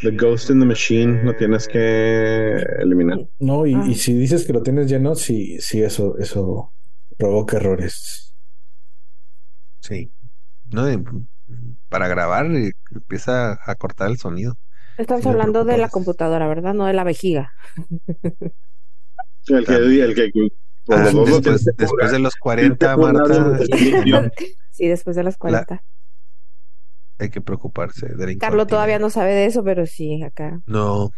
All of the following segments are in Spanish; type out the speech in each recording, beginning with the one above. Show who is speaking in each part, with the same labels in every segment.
Speaker 1: The Ghost in the Machine lo tienes que eliminar.
Speaker 2: No, y,
Speaker 3: Ah.
Speaker 2: y si dices que lo tienes lleno, sí, sí, eso, eso provoca errores.
Speaker 4: Sí. No, de- para grabar empieza a cortar el sonido.
Speaker 3: Estamos
Speaker 4: Sí,
Speaker 3: hablando de la computadora, ¿verdad? No de la vejiga.
Speaker 1: El que, el que,
Speaker 4: Ah,
Speaker 1: los dos lo
Speaker 4: después,
Speaker 1: que
Speaker 4: después de los 40,
Speaker 1: jugar
Speaker 4: Marta.
Speaker 3: Sí, después de las 40.
Speaker 4: Hay que preocuparse de
Speaker 3: Carlos todavía no sabe de eso, pero sí, acá.
Speaker 4: No.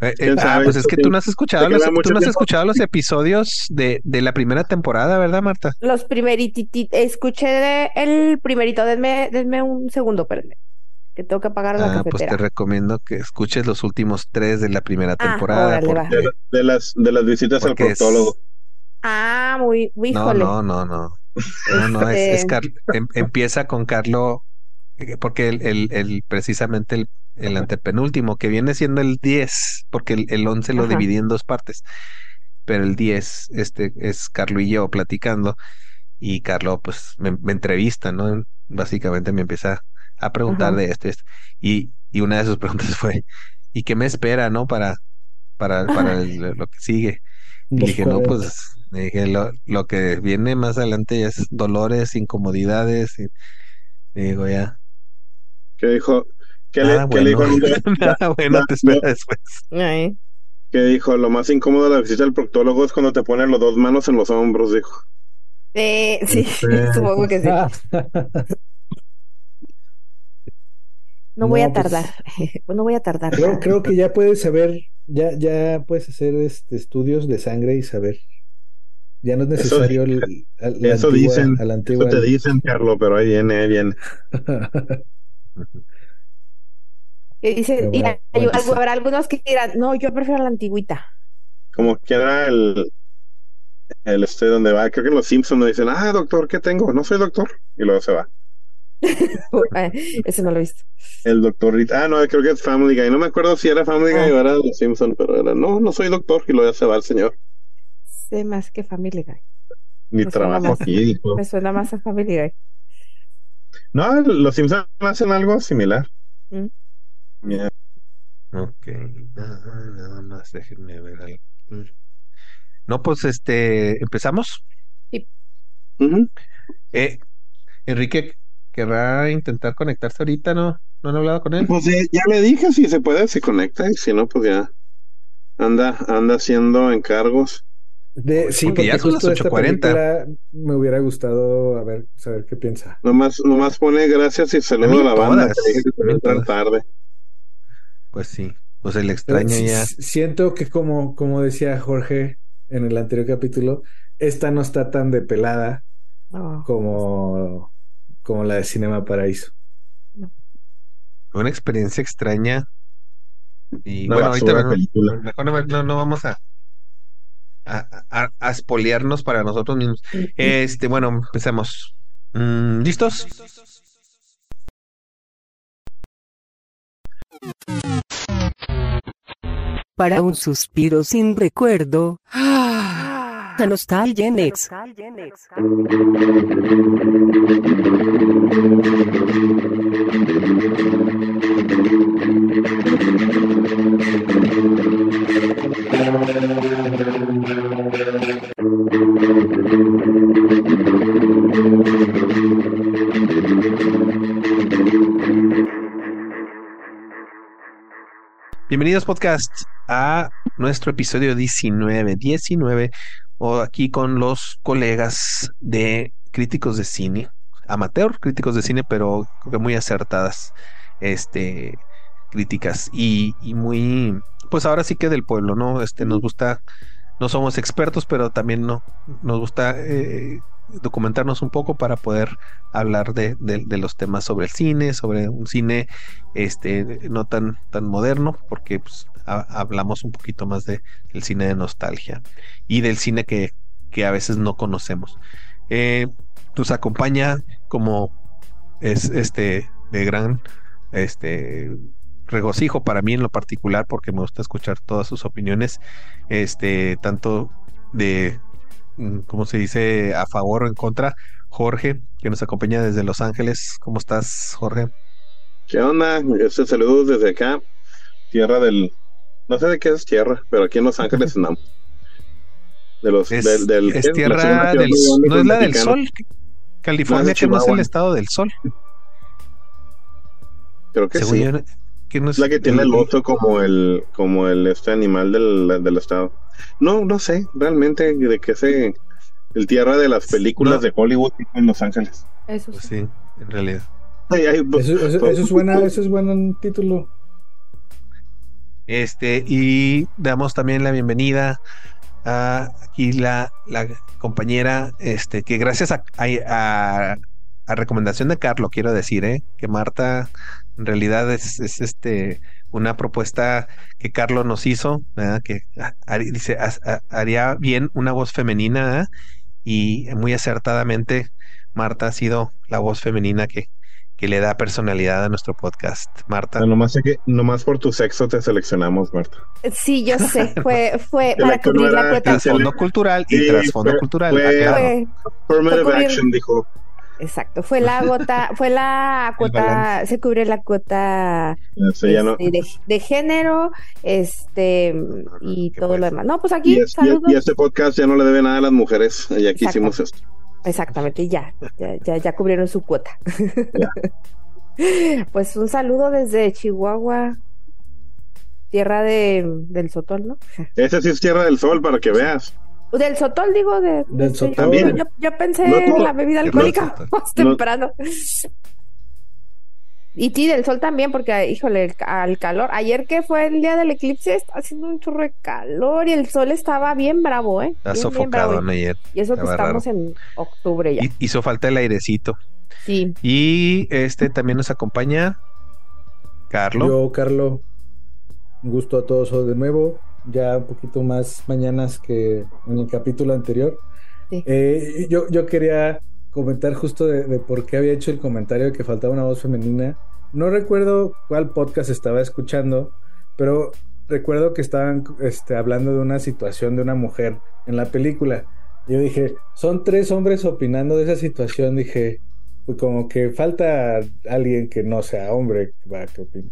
Speaker 4: Eh, eh,
Speaker 1: ¿Quién
Speaker 4: ah, pues es que tú no has escuchado los, tú no has escuchado los episodios de, de la primera temporada, ¿verdad, Marta?
Speaker 3: Los primerititos, escuché de- el primerito, denme, denme un segundo, espérenme. Que tengo que apagar la
Speaker 4: Ah, pues te
Speaker 3: cafetera.
Speaker 4: recomiendo que escuches los últimos tres de la primera
Speaker 3: Ah,
Speaker 4: temporada.
Speaker 3: órale,
Speaker 4: porque-
Speaker 1: De, de las, de las visitas al
Speaker 4: porque es-
Speaker 1: proctólogo.
Speaker 3: Ah, muy, muy
Speaker 4: No, no, no, no. No, no, es, es
Speaker 3: Este-
Speaker 4: Car- em- empieza con Carlo, porque el, el, el- precisamente el, el antepenúltimo, que viene siendo el 10, porque el, el 11 lo
Speaker 3: Ajá.
Speaker 4: dividí en dos partes, pero el 10 este, es Carlo y yo platicando, y Carlo pues me, me entrevista, ¿no? Básicamente me empieza a preguntar
Speaker 3: Ajá.
Speaker 4: de esto, y esto. Y, y una de sus preguntas fue, ¿y qué me espera, no? Para, para, para lo que sigue. Y dije, no,
Speaker 2: 40.
Speaker 4: pues, dije, lo, lo que viene más adelante es dolores, incomodidades. Y, y digo, ya,
Speaker 1: Que dijo, que
Speaker 4: nada
Speaker 1: le, que le
Speaker 4: bueno,
Speaker 1: dijo,
Speaker 4: nada bueno
Speaker 1: ya,
Speaker 4: te espera
Speaker 1: no.
Speaker 4: después.
Speaker 3: Ay,
Speaker 1: que dijo, lo más incómodo de la visita al proctólogo es cuando te ponen las dos manos en los hombros, dijo.
Speaker 3: eh, sí, supongo que sí.
Speaker 2: Ah,
Speaker 3: No voy a
Speaker 2: pues-
Speaker 3: tardar. No voy a tardar.
Speaker 2: creo,
Speaker 3: nada.
Speaker 2: creo que ya puedes saber, ya, ya puedes hacer este, estudios de sangre y saber. Ya no es
Speaker 1: Eso
Speaker 2: necesario el- a la
Speaker 1: Eso
Speaker 2: antigua-
Speaker 1: dicen,
Speaker 2: a la
Speaker 1: eso te dicen, Carlos, pero ahí viene, ahí viene.
Speaker 3: Dice, y
Speaker 2: bueno,
Speaker 3: hay-
Speaker 2: bueno,
Speaker 3: habrá algunos que dirán, no, yo prefiero la antigüita.
Speaker 1: Como que era el, el este donde va, creo que en los Simpsons nos dicen, ah, doctor, ¿qué tengo? No soy doctor. Y luego se va.
Speaker 3: Eh, Ese no lo he visto.
Speaker 1: El doctor, ah, no, creo que es Family Guy. No me acuerdo si era Family Guy
Speaker 3: Ah.
Speaker 1: o era los Simpsons, pero era, no, no soy doctor. Y luego ya se va el señor.
Speaker 3: Sé más que Family Guy.
Speaker 1: Ni
Speaker 3: Me
Speaker 1: trabajo aquí.
Speaker 3: Me suena más a Family Guy.
Speaker 1: No, los Simpsons hacen algo similar.
Speaker 3: Mm.
Speaker 4: Ok, nada, nada más, déjenme ver algo. No, pues este, empezamos.
Speaker 1: Ujú.
Speaker 4: Eh, Enrique querrá intentar conectarse ahorita, ¿no? ¿No han hablado con él?
Speaker 1: Pues ya, ya le dije si se puede, se conecta. Y si no, pues ya anda, anda haciendo encargos.
Speaker 2: De, sí,
Speaker 4: Porque
Speaker 2: porque
Speaker 4: ya son
Speaker 2: justo
Speaker 4: las
Speaker 2: esta
Speaker 4: 8:40.
Speaker 2: película me hubiera gustado a ver, saber qué piensa.
Speaker 1: Nomás, nomás pone gracias y saludo a la banda. que que entrar tarde.
Speaker 4: Pues sí, pues el
Speaker 2: Pero
Speaker 4: extraño
Speaker 2: sí-
Speaker 4: ya.
Speaker 2: Siento que como, como decía Jorge en el anterior capítulo, esta no está tan de pelada
Speaker 3: Oh.
Speaker 2: como, como la de Cinema Paraíso.
Speaker 4: Una experiencia extraña. Y
Speaker 1: Una
Speaker 4: bueno, ahorita no- mejor no, no, no vamos a, a, a, a espolearnos para nosotros mismos. Este, bueno, empecemos. Mm, ¿Listos?
Speaker 5: Para un suspiro sin recuerdo. La nostalgia en ex.
Speaker 4: Bienvenidos podcast a nuestro episodio 19, 19, o aquí con los colegas de críticos de cine, amateur críticos de cine, pero que muy acertadas, este, críticas y, y muy, pues ahora sí que del pueblo, ¿no? Este, nos gusta, no somos expertos, pero también no, nos gusta eh, documentarnos un poco para poder hablar de, los temas sobre el cine, sobre un cine este no tan tan moderno porque pues, ha- hablamos un poquito más de del cine de nostalgia y del cine que, que a veces no conocemos. Eh, nos acompaña como es este de gran este regocijo para mí en lo particular porque me gusta escuchar todas sus opiniones este tanto de mm, cómo se dice a favor o en contra Jorge que nos acompaña desde Los Ángeles cómo estás Jorge
Speaker 1: ¿Qué onda? Este saludos desde acá, tierra del. No sé de qué es tierra, pero aquí en Los Ángeles andamos. De los,
Speaker 4: Es,
Speaker 1: del, del-
Speaker 4: es tierra del no es la del sol. California,
Speaker 1: No,
Speaker 4: que no es el estado del sol.
Speaker 1: Creo que
Speaker 4: Según
Speaker 1: sí.
Speaker 4: yo, que no
Speaker 1: Es la que tiene el oso como el, como el este animal del, del estado. No, no sé, realmente de qué se. El tierra de las películas
Speaker 4: No.
Speaker 1: de Hollywood en Los Ángeles.
Speaker 3: Eso
Speaker 4: Pues
Speaker 3: sí.
Speaker 4: sí, en realidad.
Speaker 1: Ay, ay,
Speaker 2: Eso, eso- eso es buena, eso es buen título.
Speaker 4: Este, y damos también la bienvenida a aquí la, la compañera, este, que gracias a, a, a recomendación de Carlos, quiero decir, ¿eh? que Marta en realidad es, es este una propuesta que Carlos nos hizo, ¿verdad? que ah, dice "Has- ah, haría bien una voz femenina, ¿verdad? y muy acertadamente Marta ha sido la voz femenina que, que le da personalidad a nuestro podcast. Marta.
Speaker 1: Ah, nomás, sé que, nomás por tu sexo te seleccionamos, Marta.
Speaker 3: Sí, yo sé, fue, fue para cubrir la cuota.
Speaker 4: Trasfondo cultural y
Speaker 1: Sí,
Speaker 4: trasfondo
Speaker 1: fue-
Speaker 4: cultural.
Speaker 1: fue-
Speaker 4: aclaro.
Speaker 3: Fue,
Speaker 1: Affirmative action, dijo.
Speaker 3: Exacto, fue la gota, fue la cuota, se cubre la cuota
Speaker 1: Este, no-
Speaker 3: este, de, de género, este, y
Speaker 4: ¿Qué
Speaker 3: todo
Speaker 4: pues?
Speaker 3: lo demás. No, pues
Speaker 1: y,
Speaker 3: aquí,
Speaker 1: y-
Speaker 3: saludos.
Speaker 1: y este podcast ya no le debe nada a las mujeres. Y aquí
Speaker 3: Exacto.
Speaker 1: hicimos esto.
Speaker 3: Exactamente, ya, ya, ya, ya cubrieron su cuota. Pues un saludo desde Chihuahua, tierra de, del Sotol, ¿no?
Speaker 1: Ese sí es Tierra del Sol, para que veas.
Speaker 3: Del Sotol, digo, de,
Speaker 2: Del
Speaker 3: de-
Speaker 2: Sotol.
Speaker 3: Yo, yo- yo pensé
Speaker 1: No,
Speaker 3: en la bebida alcohólica
Speaker 4: no,
Speaker 3: más
Speaker 1: no.
Speaker 3: temprano. Y sí, del sol también, porque, híjole, el al calor. Ayer que fue el día del eclipse, está haciendo un chorro de calor y el sol estaba bien bravo, ¿eh?
Speaker 4: Está
Speaker 3: Bien, bien
Speaker 4: sofocado ayer.
Speaker 3: Y eso que estamos en octubre ya.
Speaker 4: Y- hizo falta el airecito.
Speaker 3: Sí.
Speaker 4: Y este también nos acompaña Carlos.
Speaker 2: Yo, Carlo, un gusto a todos de nuevo. Ya un poquito más mañanas que en el capítulo anterior.
Speaker 3: Sí.
Speaker 2: Eh, yo, yo quería comentar justo de, de por qué había hecho el comentario de que faltaba una voz femenina. No recuerdo cuál podcast estaba escuchando, pero recuerdo que estaban este, hablando de una situación de una mujer en la película. Yo dije, son tres hombres opinando de esa situación. Dije, pues como que falta alguien que no sea hombre para que opine.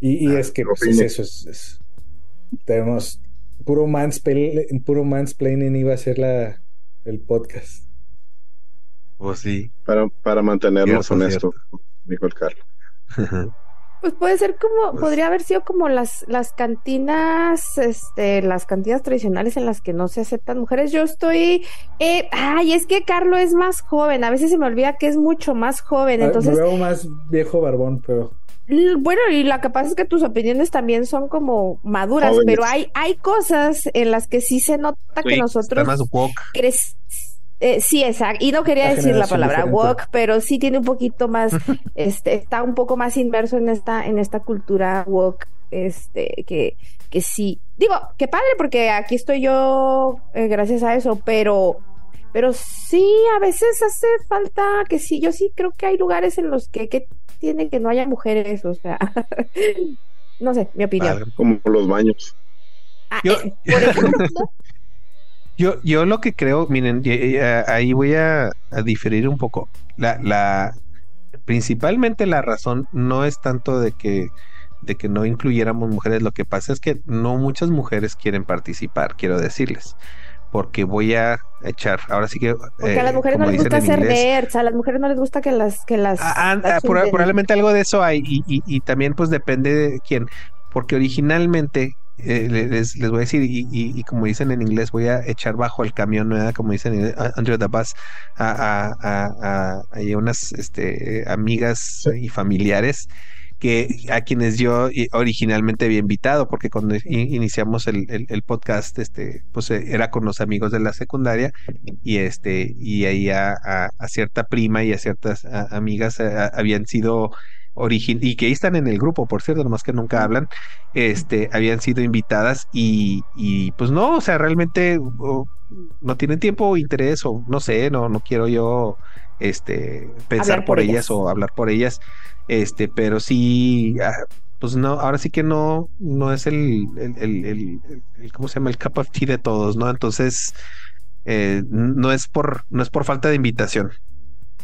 Speaker 2: Y, y es que pues, es eso, es, es- tenemos puro mansplaining, puro mansplaining iba a ser la, el podcast.
Speaker 4: Pues sí.
Speaker 1: Para, para mantenernos
Speaker 4: Cierto,
Speaker 1: honestos, dijo el Carlos.
Speaker 3: Pues puede ser como, podría haber sido como las, las cantinas, este, las cantinas tradicionales en las que no se aceptan mujeres. Yo estoy, eh, ay, es que Carlos es más joven, a veces se me olvida que es mucho más joven,
Speaker 2: Ah,
Speaker 3: entonces,
Speaker 2: Me veo más viejo barbón, pero
Speaker 3: bueno, y la que pasa es que tus opiniones también son como maduras,
Speaker 1: Jóvenes.
Speaker 3: pero hay, hay cosas en las que sí se nota que nosotros
Speaker 4: más woke.
Speaker 3: crec- eh, sí, exacto. Y no quería
Speaker 2: La
Speaker 3: decir la palabra
Speaker 2: diferente.
Speaker 3: woke, pero sí tiene un poquito más, este, está un poco más inmerso en esta, en esta cultura woke, este, que, que sí. Digo, qué padre, porque aquí estoy yo eh, gracias a eso, pero, pero sí, a veces hace falta que sí, yo sí creo que hay lugares en los que, que tiene que no haya mujeres, o sea, no sé, mi opinión.
Speaker 1: Como los baños.
Speaker 3: Ah,
Speaker 4: Yo-
Speaker 3: eh, por ejemplo,
Speaker 4: Yo, yo lo que creo, miren, y- y, ahí voy a, a diferir un poco. La, la, principalmente la razón no es tanto de que, de que no incluyéramos mujeres, lo que pasa es que no muchas mujeres quieren participar, quiero decirles, porque voy a echar, ahora sí que,
Speaker 3: porque a las
Speaker 4: eh,
Speaker 3: mujeres no les gusta ser
Speaker 4: inglés,
Speaker 3: nerds, a las mujeres no les gusta que las, que las,
Speaker 4: Ah, ah,
Speaker 3: las chinguen.
Speaker 4: probablemente algo de eso hay y, y- y también pues depende de quién, porque originalmente eh, le- les, les voy a decir y, y- y como dicen en inglés voy a echar bajo el camión, ¿verdad? como dicen en- a- under the bus a, a, a, a- a unas este, amigas y familiares que a quienes yo i- originalmente había invitado, porque cuando iniciamos el, el- el podcast, este, pues eh, era con los amigos de la secundaria y este y ahí a, a- a cierta prima y a ciertas a- amigas eh, habían sido origin y que ahí están en el grupo por cierto nomás que nunca hablan este habían sido invitadas y, y pues no o sea realmente no tienen tiempo o interés o no sé no no quiero yo este pensar por,
Speaker 3: por
Speaker 4: ellas.
Speaker 3: ellas.
Speaker 4: o hablar por ellas este pero sí ah, pues no ahora sí que no no es el el, el, el- el- cómo se llama el cup of tea de todos no entonces eh, no es por no es por falta de invitación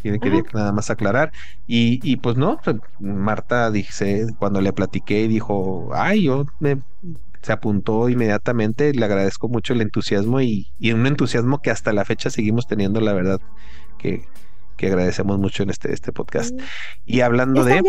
Speaker 4: Quería, quería nada más aclarar. Y, y pues no, pues, Marta dice, cuando le platiqué, dijo, ay, yo me se apuntó inmediatamente. Le agradezco mucho el entusiasmo y, y un entusiasmo que hasta la fecha seguimos teniendo, la verdad, que, que agradecemos mucho en este, este podcast.
Speaker 3: Mm.
Speaker 4: Y hablando
Speaker 3: está,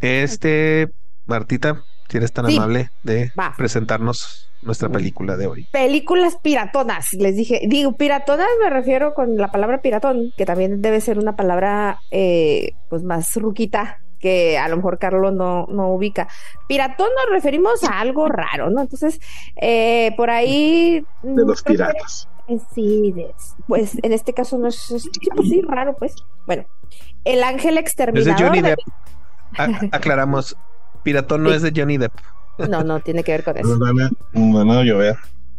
Speaker 4: de este, Martita, si eres tan
Speaker 3: Sí.
Speaker 4: amable de
Speaker 3: Va.
Speaker 4: presentarnos nuestra película de hoy.
Speaker 3: Películas piratonas, les dije. Digo, piratonas me refiero con la palabra piratón, que también debe ser una palabra eh, pues más ruquita que a lo mejor Carlos no, no ubica. Piratón nos referimos a algo raro, ¿no? Entonces, eh, por ahí...
Speaker 1: De los
Speaker 3: que-
Speaker 1: piratas.
Speaker 3: Eh, Sí, de- pues en este caso no es, es- sí, pues sí, raro, pues. Bueno, El Ángel
Speaker 4: Es de
Speaker 3: Exterminador.
Speaker 4: Johnny
Speaker 3: de-
Speaker 4: Depp. A- aclaramos, Piratón no
Speaker 3: Sí.
Speaker 4: es de Johnny Depp.
Speaker 3: No, no tiene que ver con eso.
Speaker 1: Nos van a, nos van a llover.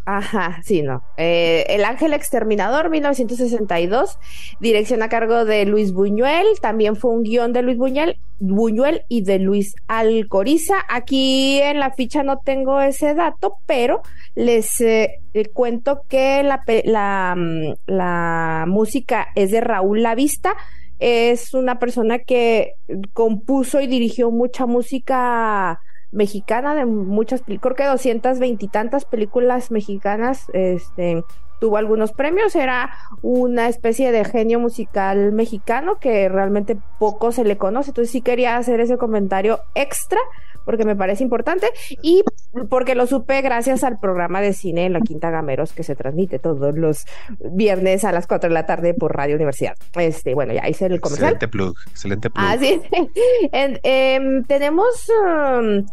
Speaker 3: Ajá, sí, no. Eh, El Ángel Exterminador, 1962, dirección a cargo de Luis Buñuel, también fue un guion de Luis Buñuel, Buñuel y de Luis Alcoriza. Aquí en la ficha no tengo ese dato, pero les eh, eh, cuento que la, mm, la música es de Raúl Lavista. Es una persona que compuso y dirigió mucha música mexicana de muchas, creo que doscientas veintitantas películas mexicanas, este, tuvo algunos premios, era una especie de genio musical mexicano que realmente poco se le conoce, entonces sí quería hacer ese comentario extra porque me parece importante y porque lo supe gracias al programa de cine en la Quinta Gameros que se transmite todos los viernes a las 4 de la tarde por Radio Universidad. Este, bueno, ya hice el comercial.
Speaker 4: Excelente plug, excelente plug.
Speaker 3: Ah, sí. En- em, tenemos um,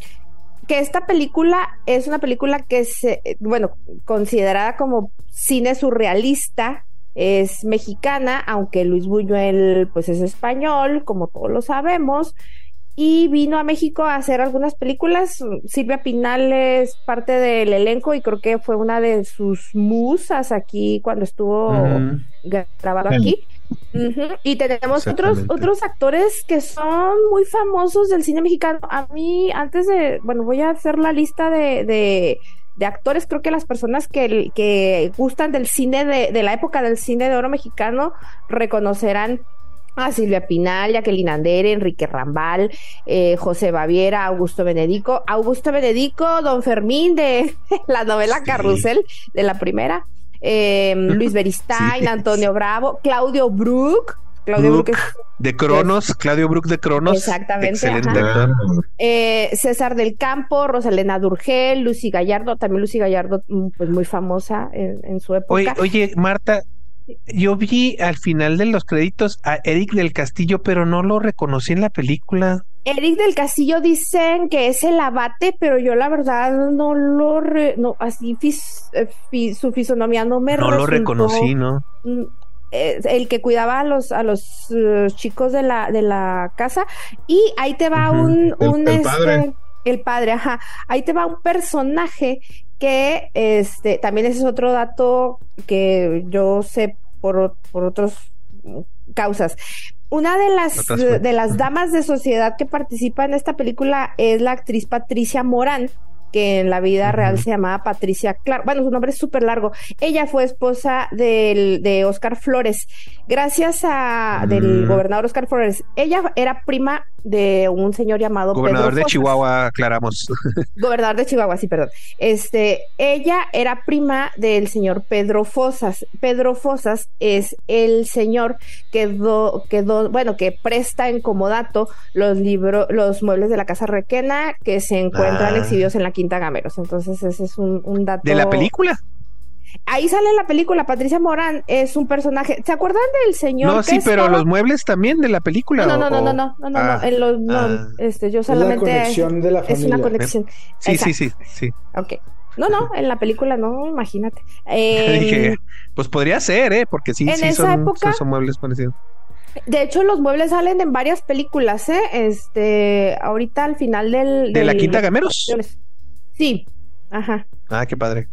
Speaker 3: que esta película es una película que se, bueno, considerada como cine surrealista, es mexicana, aunque Luis Buñuel pues es español, como todos lo sabemos, y vino a México a hacer algunas películas. Silvia Pinal es parte del elenco y creo que fue una de sus musas aquí cuando estuvo grabado
Speaker 1: Sí.
Speaker 3: aquí. Y tenemos otros, otros actores que son muy famosos del cine mexicano. A mí, antes de, bueno, voy a hacer la lista de, de, de actores. Creo que las personas que, que gustan del cine de, de la época del cine de oro mexicano reconocerán a Silvia Pinal, Jacqueline Andere, Enrique Rambal, eh, José Baviera, Augusto Benedico, Augusto Benedico, Don Fermín de la novela
Speaker 4: Sí.
Speaker 3: Carrusel, de la primera, eh, Luis Beristain,
Speaker 4: Sí.
Speaker 3: Antonio Bravo, Claudio Brook, Claudio Brook,
Speaker 4: Brook. De Cronos, Claudio Brook de Cronos.
Speaker 3: Exactamente, ajá. eh, César del Campo, Rosalena Durgel, Lucy Gallardo, también Lucy Gallardo, mm, pues muy famosa en, en su época.
Speaker 4: Oye, oye, Marta, yo vi al final de los créditos a Eric del Castillo, pero no lo reconocí en la película.
Speaker 3: Eric del Castillo dicen que es el abate, pero yo la verdad no lo re- no así fis- eh, su fisonomía no me
Speaker 4: No lo reconocí, ¿no?
Speaker 3: mm, eh, el que cuidaba a los a los eh, chicos de la de la casa y ahí te va un
Speaker 1: El-
Speaker 3: un
Speaker 1: el
Speaker 3: este,
Speaker 1: padre.
Speaker 3: el padre, ajá, ahí te va un personaje que este también ese es otro dato que yo sé por por otros causas. Una de las
Speaker 4: Otras
Speaker 3: de las damas de sociedad que participa en esta película es la actriz Patricia Morán, que en la vida real se llamaba Patricia Clark. Bueno, su nombre es súper largo. Ella fue esposa del, de Oscar Flores. Gracias a del gobernador Oscar Flores. Ella era prima de un señor llamado
Speaker 4: Gobernador
Speaker 3: Pedro
Speaker 4: de
Speaker 3: Fosas.
Speaker 4: Chihuahua, aclaramos.
Speaker 3: Gobernador de Chihuahua, sí, perdón. Este, ella era prima del señor Pedro Fosas. Pedro Fosas es el señor que do, que do- bueno, que presta en comodato los libros, los muebles de la casa Requena que se encuentran
Speaker 4: Ah.
Speaker 3: exhibidos en la Quinta Gameros. Entonces, ese es un, un dato.
Speaker 4: ¿De la película?
Speaker 3: Ahí sale en la película, Patricia Morán es un personaje. ¿Se acuerdan del señor?
Speaker 4: No, sí,
Speaker 3: es
Speaker 4: pero los muebles también de la película.
Speaker 3: No, no, no,
Speaker 4: o-
Speaker 3: no, no, no, no, no,
Speaker 4: Ah,
Speaker 3: no, en los- no,
Speaker 4: ah.
Speaker 3: este, yo
Speaker 2: Es la
Speaker 3: solamente.
Speaker 2: conexión de la
Speaker 3: es
Speaker 2: familia.
Speaker 3: una conexión.
Speaker 4: Sí, sí, sí, sí.
Speaker 3: Ok. No, no, en la película no, imagínate. Em,
Speaker 4: Dije, pues podría ser, ¿eh? Porque sí, sí son,
Speaker 3: época-
Speaker 4: son, muebles parecidos.
Speaker 3: de hecho, los muebles salen en varias películas, ¿eh? Este, ahorita al final del...
Speaker 4: ¿De la Quinta Gameros?
Speaker 3: Sí, ajá.
Speaker 4: Ah, qué padre.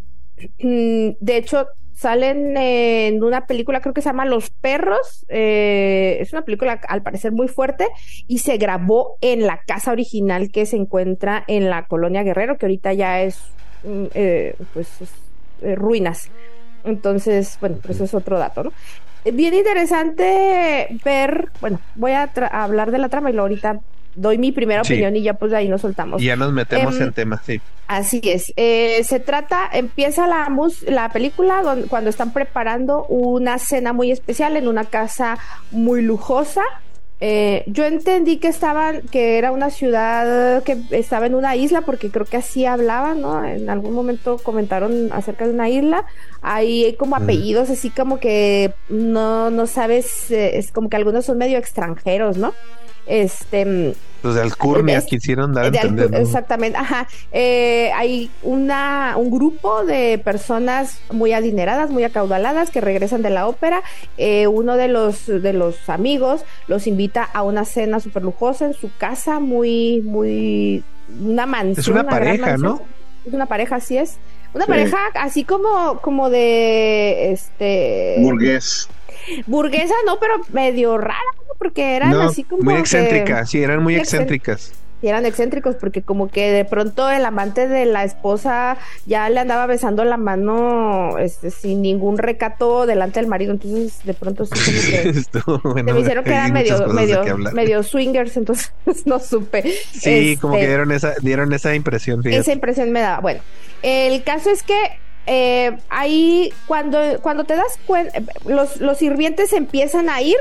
Speaker 3: Mm, De hecho, salen en una película, creo que se llama Los Perros. eh, es una película al parecer muy fuerte y se grabó en la casa original que se encuentra en la colonia Guerrero, que ahorita ya es, mm, eh, pues, es, eh, ruinas. Entonces, bueno, pues eso es otro dato, ¿no? bien interesante ver, bueno, voy a hablar de la trama y luego ahorita doy mi primera
Speaker 4: Sí.
Speaker 3: opinión y ya pues ahí nos soltamos.
Speaker 4: Y ya nos metemos
Speaker 3: Em,
Speaker 4: en temas, sí.
Speaker 3: Así es. Eh, se trata, empieza la, mus- la película cuando están preparando una cena muy especial en una casa muy lujosa. Eh, yo entendí que estaban, que era una ciudad que estaba en una isla, porque creo que así hablaban, ¿no? En algún momento comentaron acerca de una isla. Hay como apellidos así como que no, no sabes, eh, es como que algunos son medio extranjeros, ¿no? Este, mm,
Speaker 4: Los de Alcurnia
Speaker 3: es-
Speaker 4: quisieron dar a
Speaker 3: de
Speaker 4: entender.
Speaker 3: alcu-
Speaker 4: ¿no?
Speaker 3: Exactamente, ajá. Eh, hay una, un grupo de personas muy adineradas, muy acaudaladas que regresan de la ópera. Eh, uno de los, de los amigos los invita a una cena súper lujosa en su casa, muy, muy, una mansión.
Speaker 4: Es una
Speaker 3: gran
Speaker 4: pareja,
Speaker 3: mansión.
Speaker 4: ¿no?
Speaker 3: Es una pareja, así es. Una
Speaker 1: Sí.
Speaker 3: pareja así como, como de, este...
Speaker 1: Burgués.
Speaker 3: Burguesa, no, pero medio rara. Porque eran
Speaker 1: No,
Speaker 3: así como
Speaker 4: Muy
Speaker 3: que-
Speaker 4: excéntricas, sí, eran muy
Speaker 3: muy excén-
Speaker 4: excéntricas.
Speaker 3: y eran excéntricos porque como que de pronto el amante de la esposa ya le andaba besando la mano este, sin ningún recato delante del marido, entonces de pronto sí como que
Speaker 4: bueno,
Speaker 3: se me hicieron que eran medio, medio, medio swingers, entonces no supe.
Speaker 4: Sí, como que
Speaker 3: Este,
Speaker 4: dieron esa, dieron esa impresión. fíjate.
Speaker 3: esa impresión me daba. Bueno, el caso es que eh, ahí cuando, cuando te das cuenta, los, los sirvientes empiezan a ir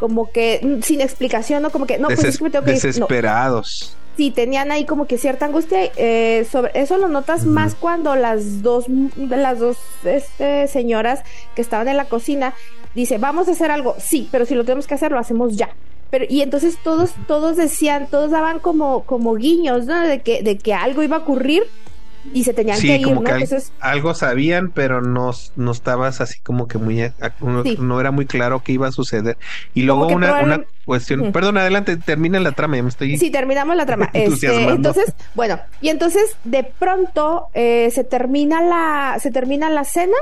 Speaker 3: como que mm, sin explicación, ¿no? Como que, no, pues
Speaker 4: Deses-
Speaker 3: es que me tengo que. No,
Speaker 4: desesperados.
Speaker 3: sí tenían ahí como que cierta angustia eh, sobre eso lo notas más cuando las dos las dos este, señoras que estaban en la cocina dice vamos a hacer algo sí pero si lo tenemos que hacer lo hacemos ya pero y entonces todos todos decían todos daban como como guiños ¿no? de que de que algo iba a ocurrir y se tenían
Speaker 4: Sí,
Speaker 3: que ir
Speaker 4: como
Speaker 3: no
Speaker 4: que al-
Speaker 3: entonces
Speaker 4: algo sabían, pero no, no estabas así como que muy, no,
Speaker 3: Sí.
Speaker 4: no era muy claro qué iba a suceder. Y luego una, una cuestión, perdón, adelante, termina la trama, ya me estoy...
Speaker 3: Sí, terminamos la trama. Este, entonces, bueno, y entonces de pronto eh, se termina la, se termina la cena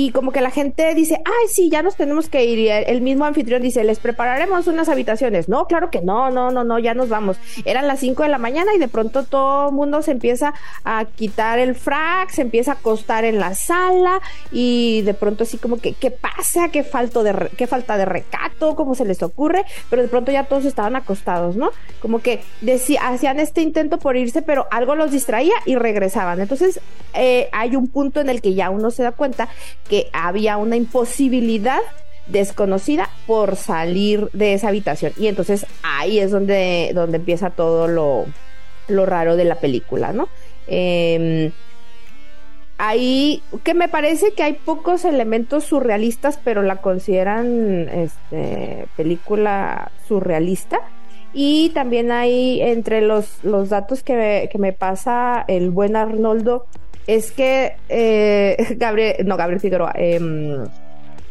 Speaker 3: y como que la gente dice, ay, sí, ya nos tenemos que ir. El mismo anfitrión dice, les prepararemos unas habitaciones. No, claro que no, no, no, no, ya nos vamos. Eran las 5 de la mañana y de pronto todo el mundo se empieza a quitar el frac, se empieza a acostar en la sala y de pronto así como que, ¿qué pasa? ¿Qué, falto de qué falta de recato? ¿Cómo se les ocurre? Pero de pronto ya todos estaban acostados, ¿no? Como que deci- hacían este intento por irse, pero algo los distraía y regresaban. Entonces eh, hay un punto en el que ya uno se da cuenta que había una imposibilidad desconocida por salir de esa habitación. Y entonces ahí es donde, donde empieza todo lo, lo raro de la película, ¿no? Em, ahí que me parece que hay pocos elementos surrealistas, pero la consideran este, película surrealista. Y también hay entre los, los datos que que me pasa el buen Arnoldo, es que eh, Gabriel, no, Gabriel Figueroa, em,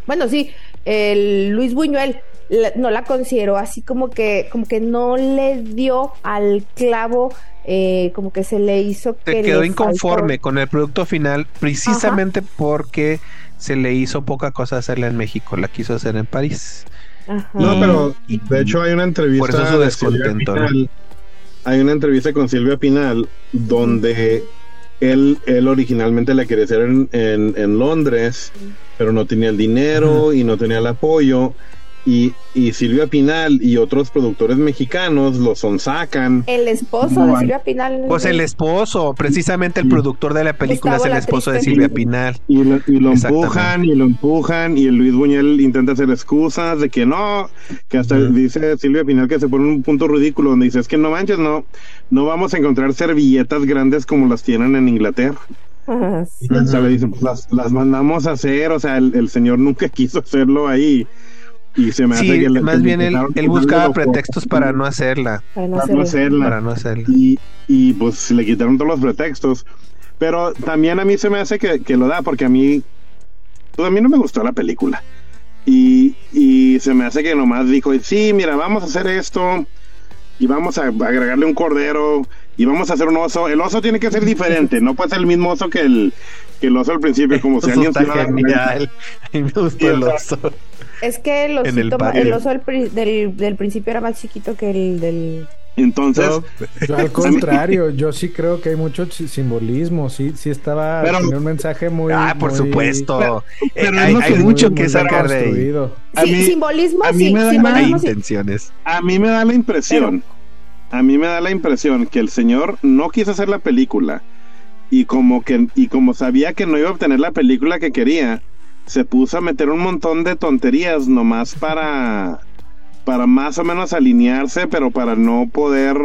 Speaker 3: bueno, sí, el Luis Buñuel la- no la consideró así como que, como que no le dio al clavo, eh, como que se le hizo que
Speaker 4: Se quedó
Speaker 3: le
Speaker 4: inconforme
Speaker 3: faltó.
Speaker 4: con el producto final precisamente porque se le hizo poca cosa hacerla en México, la quiso hacer en París.
Speaker 3: Ajá.
Speaker 1: No, pero de hecho hay una entrevista
Speaker 4: Por eso su
Speaker 1: de Silvia
Speaker 4: descontento, ¿no?
Speaker 1: Hay una entrevista con Silvia Pinal donde él, él originalmente la quería hacer en, en- en Londres, pero no tenía el dinero y no tenía el apoyo. Y, y Silvia Pinal y otros productores mexicanos lo sonsacan.
Speaker 3: el esposo
Speaker 1: No,
Speaker 3: de Silvia Pinal.
Speaker 4: Pues el esposo, precisamente el productor de la película
Speaker 3: Gustavo
Speaker 4: es el esposo de. Silvia Pinal.
Speaker 1: Y lo, y lo empujan y lo empujan y el Luis Buñuel intenta hacer excusas de que no, que hasta dice Silvia Pinal que se pone en un punto ridículo donde dice es que no manches, no, no vamos a encontrar servilletas grandes como las tienen en Inglaterra. Y le dicen, pues las, las mandamos a hacer, o sea, el, el señor nunca quiso hacerlo ahí. Y se me hace
Speaker 4: Sí,
Speaker 1: que
Speaker 4: más
Speaker 1: que
Speaker 4: bien él, buscaba pretextos para no hacerla,
Speaker 3: para no
Speaker 1: para hacerla.
Speaker 4: para no hacerla.
Speaker 1: y, y pues le quitaron todos los pretextos. Pero también a mí se me hace que, que lo da, porque a mí, pues a mí no me gustó la película. Y, y se me hace que nomás dijo, sí, mira, vamos a hacer esto y vamos a agregarle un cordero y vamos a hacer un oso. El oso tiene que ser diferente, no puede ser el mismo oso que el, que el oso al principio, como si alguien
Speaker 4: está
Speaker 1: a
Speaker 4: genial. Mí me gustó el
Speaker 1: sea,
Speaker 4: oso.
Speaker 3: Es que el,
Speaker 4: En el
Speaker 3: osito ma-
Speaker 4: patio.
Speaker 3: el oso del, del, del principio era más chiquito que el del,
Speaker 1: Entonces,
Speaker 2: yo al contrario, yo sí creo que hay mucho si- simbolismo, sí, sí estaba
Speaker 1: Pero-
Speaker 2: tenía un mensaje muy
Speaker 4: Ah, por
Speaker 2: muy-
Speaker 4: supuesto.
Speaker 1: Pero-
Speaker 4: Eh,
Speaker 1: pero
Speaker 4: hay,
Speaker 1: no
Speaker 4: hay
Speaker 1: sé,
Speaker 4: mucho
Speaker 2: muy-
Speaker 4: que
Speaker 2: muy
Speaker 4: sacar de ahí.
Speaker 3: Sí, simbolismo
Speaker 1: a mí
Speaker 3: sí,
Speaker 1: me da-
Speaker 4: Hay
Speaker 3: simbolismo
Speaker 4: intenciones.
Speaker 1: a mí me da la impresión, a mí me da la impresión que el señor no quiso hacer la película y como que y como sabía que no iba a obtener la película que quería, se puso a meter un montón de tonterías nomás para para más o menos alinearse, pero para no poder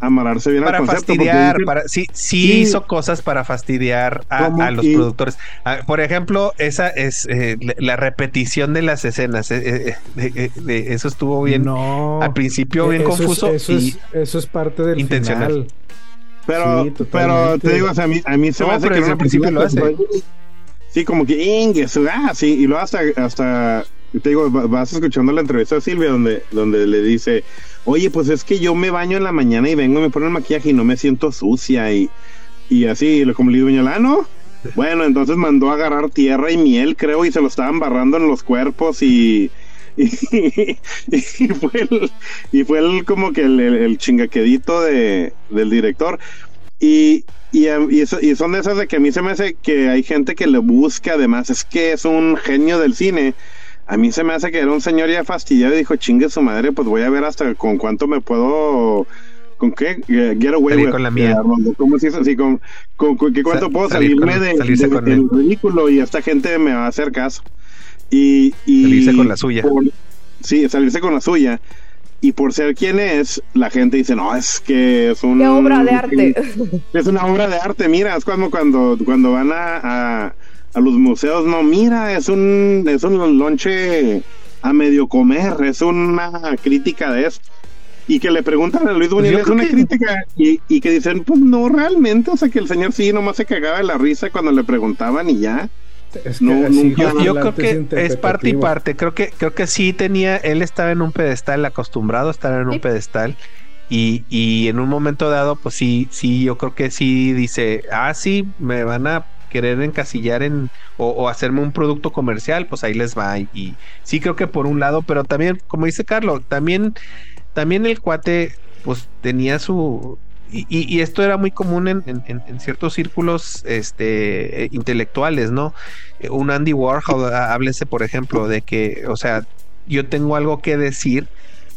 Speaker 1: amarrarse bien
Speaker 4: Para
Speaker 1: al concepto.
Speaker 4: fastidiar, para, sí, sí,
Speaker 1: Sí.
Speaker 4: hizo cosas para fastidiar a, los productores. Ah, por ejemplo, esa es eh, la- la repetición de las escenas. eh, eh, eh, eso estuvo bien.
Speaker 2: No.
Speaker 4: Al principio bien
Speaker 2: Eso es-
Speaker 4: confuso
Speaker 2: Eso,
Speaker 4: y
Speaker 2: es, eso es parte del
Speaker 4: intencional.
Speaker 2: final.
Speaker 1: Pero,
Speaker 2: Sí,
Speaker 1: pero te digo, o sea, a mí, a mí se
Speaker 4: No,
Speaker 1: me hace que en
Speaker 4: principio lo hace.
Speaker 1: Sí, como que Inges, ah, sí, y luego hasta, hasta te digo, va- vas escuchando la entrevista de Silvia donde, donde le dice, oye, pues es que yo me baño en la mañana y vengo y me pongo el maquillaje y no me siento sucia y, y así, lo- como le digo, ah, no. Bueno, entonces mandó a agarrar tierra y miel, creo, y se lo estaban barrando en los cuerpos y, y, y fue el, y fue el, como que el, el- el chingaquedito de, del director. Y, y, em, y, eso- y son de esas de que a mí se me hace que hay gente que le busca, además, es que es un genio del cine. A mí se me hace que era un señor ya fastidiado y dijo, chingue su madre, pues voy a ver hasta con cuánto me puedo... ¿Con qué? Eh, Get away with-
Speaker 4: con la mía.
Speaker 1: ¿Cómo se dice? Así, con, con, con qué cuánto
Speaker 4: Sa-
Speaker 1: puedo
Speaker 4: salir
Speaker 1: salirme
Speaker 4: con-
Speaker 1: de,
Speaker 4: salirse
Speaker 1: de-
Speaker 4: con
Speaker 1: del ridículo y esta gente me va a hacer caso. Y, y
Speaker 4: Salirse con la suya.
Speaker 1: por- sí, salirse con la suya. Y por ser quien es, la gente dice, no, es que es un...
Speaker 3: Qué obra de arte.
Speaker 1: Es una obra de arte, mira, es como cuando, cuando van a, a, a los museos, no, mira, es un, es un lonche a medio comer, es una crítica de esto. Y que le preguntan a Luis Buñuel,
Speaker 4: yo
Speaker 1: es una
Speaker 4: que-
Speaker 1: crítica, y, y que dicen, pues no, realmente, o sea, que el señor sí nomás se cagaba de la risa cuando le preguntaban y ya.
Speaker 2: Es que
Speaker 1: No, nunca-
Speaker 4: Yo, yo creo que es parte y parte. Creo que, creo que sí tenía, él estaba en un pedestal, acostumbrado a estar en un
Speaker 3: Sí.
Speaker 4: pedestal. Y, y en un momento dado, pues sí, sí, yo creo que sí dice, ah, sí, me van a querer encasillar en o, o hacerme un producto comercial, pues ahí les va. Y, y sí creo que por un lado, pero también, como dice Carlos, también, también el cuate, pues tenía su y, y- y esto era muy común en, en- en- ciertos círculos este, eh, intelectuales, ¿no? Eh, Un Andy Warhol, ah, háblese, por ejemplo, de que, o sea, yo tengo algo que decir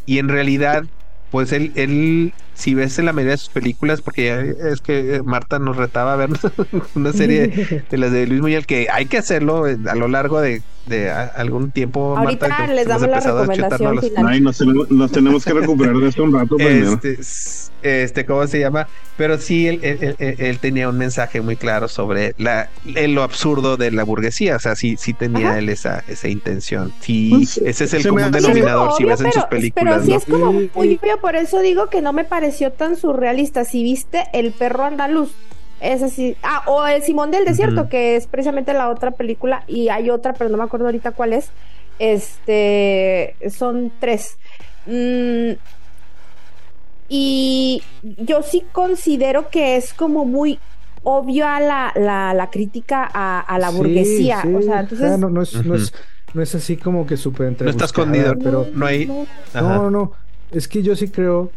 Speaker 4: y en realidad, pues él, él si ves en la mayoría de sus películas, porque ya es que eh, Marta nos retaba a ver una serie de las de Luis Muñoz, que hay que hacerlo a lo largo de, de a- algún tiempo.
Speaker 3: Ahorita
Speaker 4: Marta, que
Speaker 3: les damos la
Speaker 4: empezado a
Speaker 3: recomendación
Speaker 4: chutarnos
Speaker 3: final.
Speaker 1: Ay, nos tenemos, nos tenemos que recuperar de esto un rato
Speaker 4: este, este, ¿cómo se llama? Pero sí, él, él- él- él- tenía un mensaje muy claro sobre la, el- lo absurdo de la burguesía. O sea, sí, sí tenía
Speaker 3: Ajá.
Speaker 4: él esa, esa intención. Sí,
Speaker 1: Pues,
Speaker 4: ese es el
Speaker 1: se
Speaker 4: común denominador
Speaker 3: como
Speaker 4: si
Speaker 3: obvio,
Speaker 4: ves en sus
Speaker 3: pero-
Speaker 4: películas.
Speaker 3: Pero sí
Speaker 4: ¿no?
Speaker 3: es como muy obvio, por eso digo que no me pareció tan surrealista. Si viste El perro andaluz, es así. Ah, o El Simón del Desierto, que es precisamente la otra película, y hay otra, pero no me acuerdo ahorita cuál es. Este, son tres. Mm, y yo sí considero que es como muy obvio a la, la, la crítica a, a la
Speaker 2: Sí,
Speaker 3: burguesía.
Speaker 2: sí.
Speaker 3: O sea, entonces.
Speaker 2: no, no, es, no, es, no es así como que súper
Speaker 4: No está escondido,
Speaker 2: pero
Speaker 4: no hay.
Speaker 3: no.
Speaker 2: No, no, es que yo sí creo,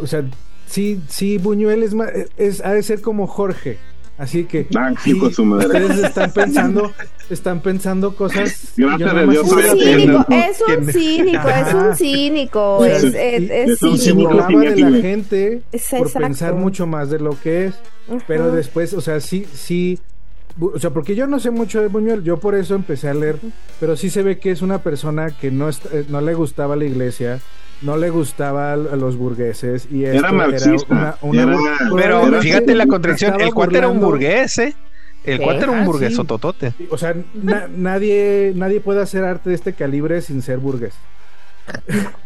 Speaker 2: o sea, sí, sí, Buñuel es, ma- es ha de ser como Jorge, así que
Speaker 1: Ah,
Speaker 2: sí, ustedes están pensando, están pensando cosas.
Speaker 1: Gracias a
Speaker 2: más
Speaker 1: Dios,
Speaker 3: Es un cínico, es un cínico, es un cínico, es, es, es
Speaker 2: se
Speaker 3: cínico.
Speaker 2: burlaba de la gente
Speaker 3: Es
Speaker 2: por pensar mucho más de lo que es, pero después, o sea, sí, sí, o sea, porque yo no sé mucho de Buñuel, yo por eso empecé a leer, pero sí se ve que es una persona que no, eh, no le gustaba la iglesia, no le gustaba a los burgueses y
Speaker 1: Era marxista,
Speaker 2: una- una-
Speaker 1: era-
Speaker 4: Pero
Speaker 2: probablemente
Speaker 4: fíjate la contradicción: el cuate era un burgués, ¿eh? El cuate era un
Speaker 2: Ah,
Speaker 4: burgués
Speaker 2: sí.
Speaker 4: totote.
Speaker 2: O sea, na- nadie, nadie puede hacer arte de este calibre sin ser burgués.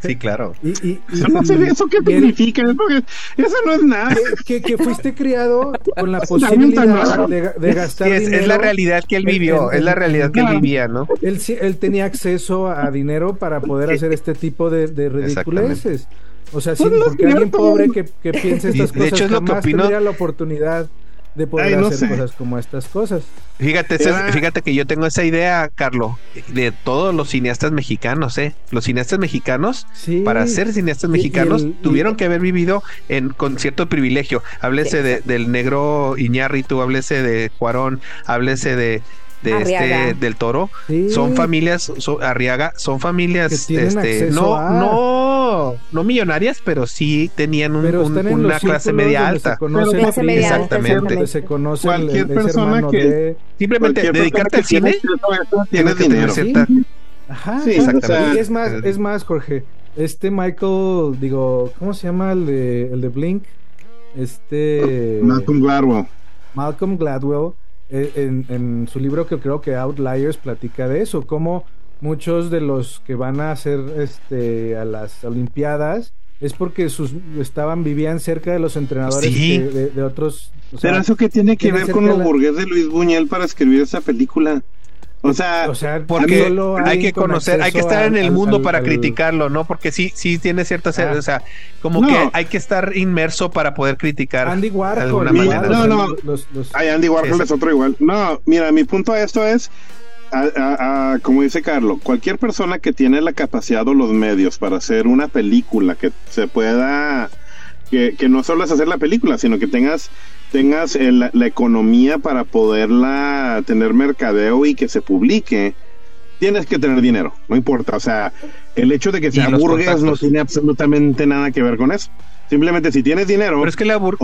Speaker 4: Sí, claro.
Speaker 2: Y, y- y-
Speaker 1: Eso no sé eso qué significa, eso no es nada.
Speaker 2: que, que fuiste criado con la posibilidad de, gastar
Speaker 4: es, es
Speaker 2: dinero.
Speaker 4: la realidad que él vivió,
Speaker 2: en-
Speaker 4: es la realidad que él vivía, ¿no?
Speaker 2: Él, sí- él tenía acceso a dinero para poder hacer este tipo de, de ridiculeces. O sea, sí,
Speaker 1: Pues no es
Speaker 2: porque alguien pobre que, que piense estas
Speaker 4: de
Speaker 2: cosas
Speaker 4: hecho es lo que
Speaker 2: jamás
Speaker 4: opino-
Speaker 2: tendría la oportunidad de poder
Speaker 1: Ay, no
Speaker 2: hacer
Speaker 1: sé.
Speaker 2: cosas como estas cosas.
Speaker 4: Fíjate,
Speaker 1: Era-
Speaker 4: fíjate que yo tengo esa idea, Carlos, de todos los cineastas mexicanos, ¿eh? Los cineastas mexicanos,
Speaker 2: Sí.
Speaker 4: para ser cineastas
Speaker 2: Y- y
Speaker 4: mexicanos,
Speaker 2: y-
Speaker 4: tuvieron que haber vivido en, con cierto privilegio. Háblese de- del negro Iñárritu, háblese de Cuarón, háblese de, de
Speaker 3: Arriaga.
Speaker 4: este del Toro.
Speaker 2: Sí.
Speaker 4: Son familias, son- Arriaga, son familias, este, no,
Speaker 2: a-
Speaker 4: no, no millonarias, pero sí tenían un- una clase media alta.
Speaker 3: Clase media alta,
Speaker 4: Exactamente.
Speaker 2: donde se conoce
Speaker 1: Cualquier
Speaker 2: el-
Speaker 1: persona que-
Speaker 2: de...
Speaker 4: Simplemente
Speaker 1: Cualquier
Speaker 4: dedicarte al cine tienes
Speaker 1: tiene
Speaker 4: que tener cierta
Speaker 2: Ajá.
Speaker 1: Sí,
Speaker 2: ajá.
Speaker 1: o sea,
Speaker 2: Y es más, es más, Jorge. Este Michael, digo, ¿cómo se llama el de, el de Blink? Este
Speaker 1: Malcolm Gladwell.
Speaker 2: Malcolm Gladwell, eh, en, en su libro que creo que Outliers platica de eso, cómo muchos de los que van a hacer este a las Olimpiadas es porque sus estaban vivían cerca de los entrenadores
Speaker 4: Sí.
Speaker 2: de, de otros. o sea,
Speaker 1: Pero eso que tiene que ver con lo
Speaker 2: la-
Speaker 1: burgués de Luis Buñuel para escribir esa película. O sea,
Speaker 2: o sea,
Speaker 4: Porque
Speaker 2: solo
Speaker 4: hay que
Speaker 2: con
Speaker 4: conocer, hay que estar
Speaker 2: al-
Speaker 4: en el
Speaker 2: al-
Speaker 4: mundo
Speaker 2: al-
Speaker 4: para
Speaker 2: al-
Speaker 4: criticarlo, ¿no? Porque sí, sí tiene cierta,
Speaker 2: Ah.
Speaker 4: o sea, como
Speaker 1: No.
Speaker 4: que hay que estar inmerso para poder criticar.
Speaker 2: Andy
Speaker 4: de
Speaker 2: Warhol.
Speaker 4: alguna
Speaker 2: igual,
Speaker 1: manera. No, no.
Speaker 2: los- los-
Speaker 1: ay, Andy Warhol es otro igual. No, mira, mi punto a esto es, a- a- a- como dice Carlos, cualquier persona que tiene la capacidad o los medios para hacer una película que se pueda, que, que no solo es hacer la película, sino que tengas tengas el- la, economía para poderla tener mercadeo y que se publique, tienes que tener dinero, no importa. O sea, el hecho de que sea
Speaker 4: los
Speaker 1: burgues no tiene absolutamente nada que ver con eso. Simplemente si tienes dinero,
Speaker 4: Pero es que la, bur-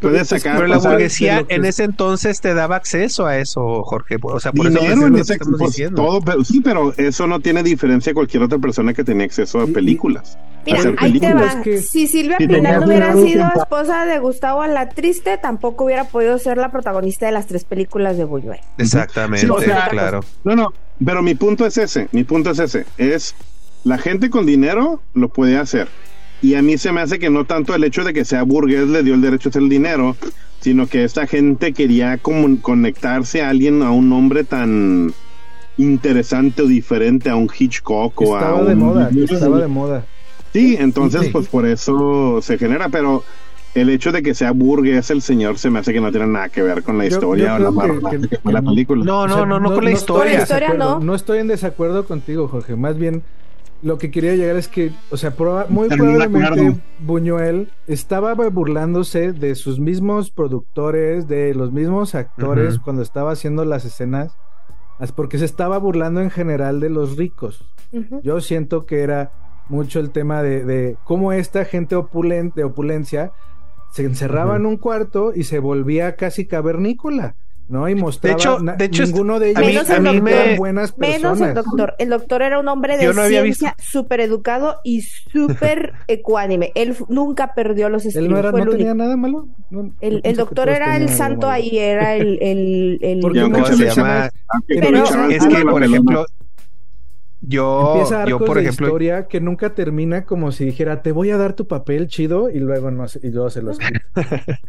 Speaker 1: puedes sacar
Speaker 4: pero la burguesía
Speaker 2: que
Speaker 4: en
Speaker 2: es-
Speaker 4: ese entonces te daba acceso a eso, Jorge. O sea, por
Speaker 1: dinero en ese pues, todo, pero, sí, pero eso no tiene diferencia a cualquier otra persona que tenía acceso a películas.
Speaker 3: Mira,
Speaker 1: hacer
Speaker 3: ahí te
Speaker 1: películas.
Speaker 3: va.
Speaker 2: Es que-
Speaker 3: si Silvia
Speaker 1: si
Speaker 3: Pinal hubiera sido esposa de Gustavo la Triste, tampoco hubiera podido ser la protagonista de las tres películas de Buñuel.
Speaker 4: Exactamente,
Speaker 1: Sí, o sea,
Speaker 4: claro.
Speaker 1: No, no, pero mi punto es ese, mi punto es ese, es la gente con dinero lo puede hacer. Y a mí se me hace que no tanto el hecho de que sea burgués le dio el derecho a hacer el dinero, sino que esta gente quería conectarse a alguien, a un hombre tan interesante o diferente a un Hitchcock o a
Speaker 2: estaba de
Speaker 1: un-
Speaker 2: moda, estaba de moda.
Speaker 1: Sí, entonces
Speaker 2: Sí.
Speaker 1: pues por eso se genera, pero el hecho de que sea burgués el señor se me hace que no tiene nada que ver con la historia
Speaker 2: yo
Speaker 1: o la
Speaker 2: que-
Speaker 1: marca
Speaker 2: que-
Speaker 1: que fue la película.
Speaker 4: No,
Speaker 2: O
Speaker 4: no,
Speaker 2: sea,
Speaker 4: no, no con la historia.
Speaker 3: La historia
Speaker 2: desacuerdo,
Speaker 3: no.
Speaker 2: estoy en desacuerdo contigo, Jorge. Más bien, lo que quería llegar es que, o sea, proba- muy
Speaker 1: de
Speaker 2: probablemente
Speaker 1: acuerdo.
Speaker 2: Buñuel estaba burlándose de sus mismos productores, de los mismos actores cuando estaba haciendo las escenas, as- porque se estaba burlando en general de los ricos. Yo siento que era mucho el tema de, de cómo esta gente opulen- de opulencia se encerraba en un cuarto y se volvía casi cavernícola, ¿no? Y mostraba
Speaker 4: hecho-
Speaker 2: na-
Speaker 4: de hecho,
Speaker 2: ninguno de
Speaker 4: a
Speaker 2: ellos
Speaker 3: mí- a mí
Speaker 2: eran
Speaker 4: me-
Speaker 2: buenas
Speaker 3: Menos
Speaker 2: personas.
Speaker 3: el doctor. El doctor era un hombre de
Speaker 4: no
Speaker 3: ciencia, súper educado y súper ecuánime. Él nunca perdió los
Speaker 2: Él
Speaker 3: estribos.
Speaker 2: no, era,
Speaker 3: fue
Speaker 2: no
Speaker 3: el
Speaker 2: tenía
Speaker 3: único.
Speaker 2: nada malo. No,
Speaker 3: El, el doctor era el santo
Speaker 2: malo.
Speaker 3: ahí, era el... el, el-
Speaker 2: Porque muchas
Speaker 1: se
Speaker 4: llama-
Speaker 3: Pero-
Speaker 4: Es que, por ejemplo, yo,
Speaker 2: Empieza
Speaker 4: yo
Speaker 2: arcos
Speaker 4: por
Speaker 2: de
Speaker 4: ejemplo,
Speaker 2: historia que nunca termina como si dijera te voy a dar tu papel chido y luego no se- y luego se los quita.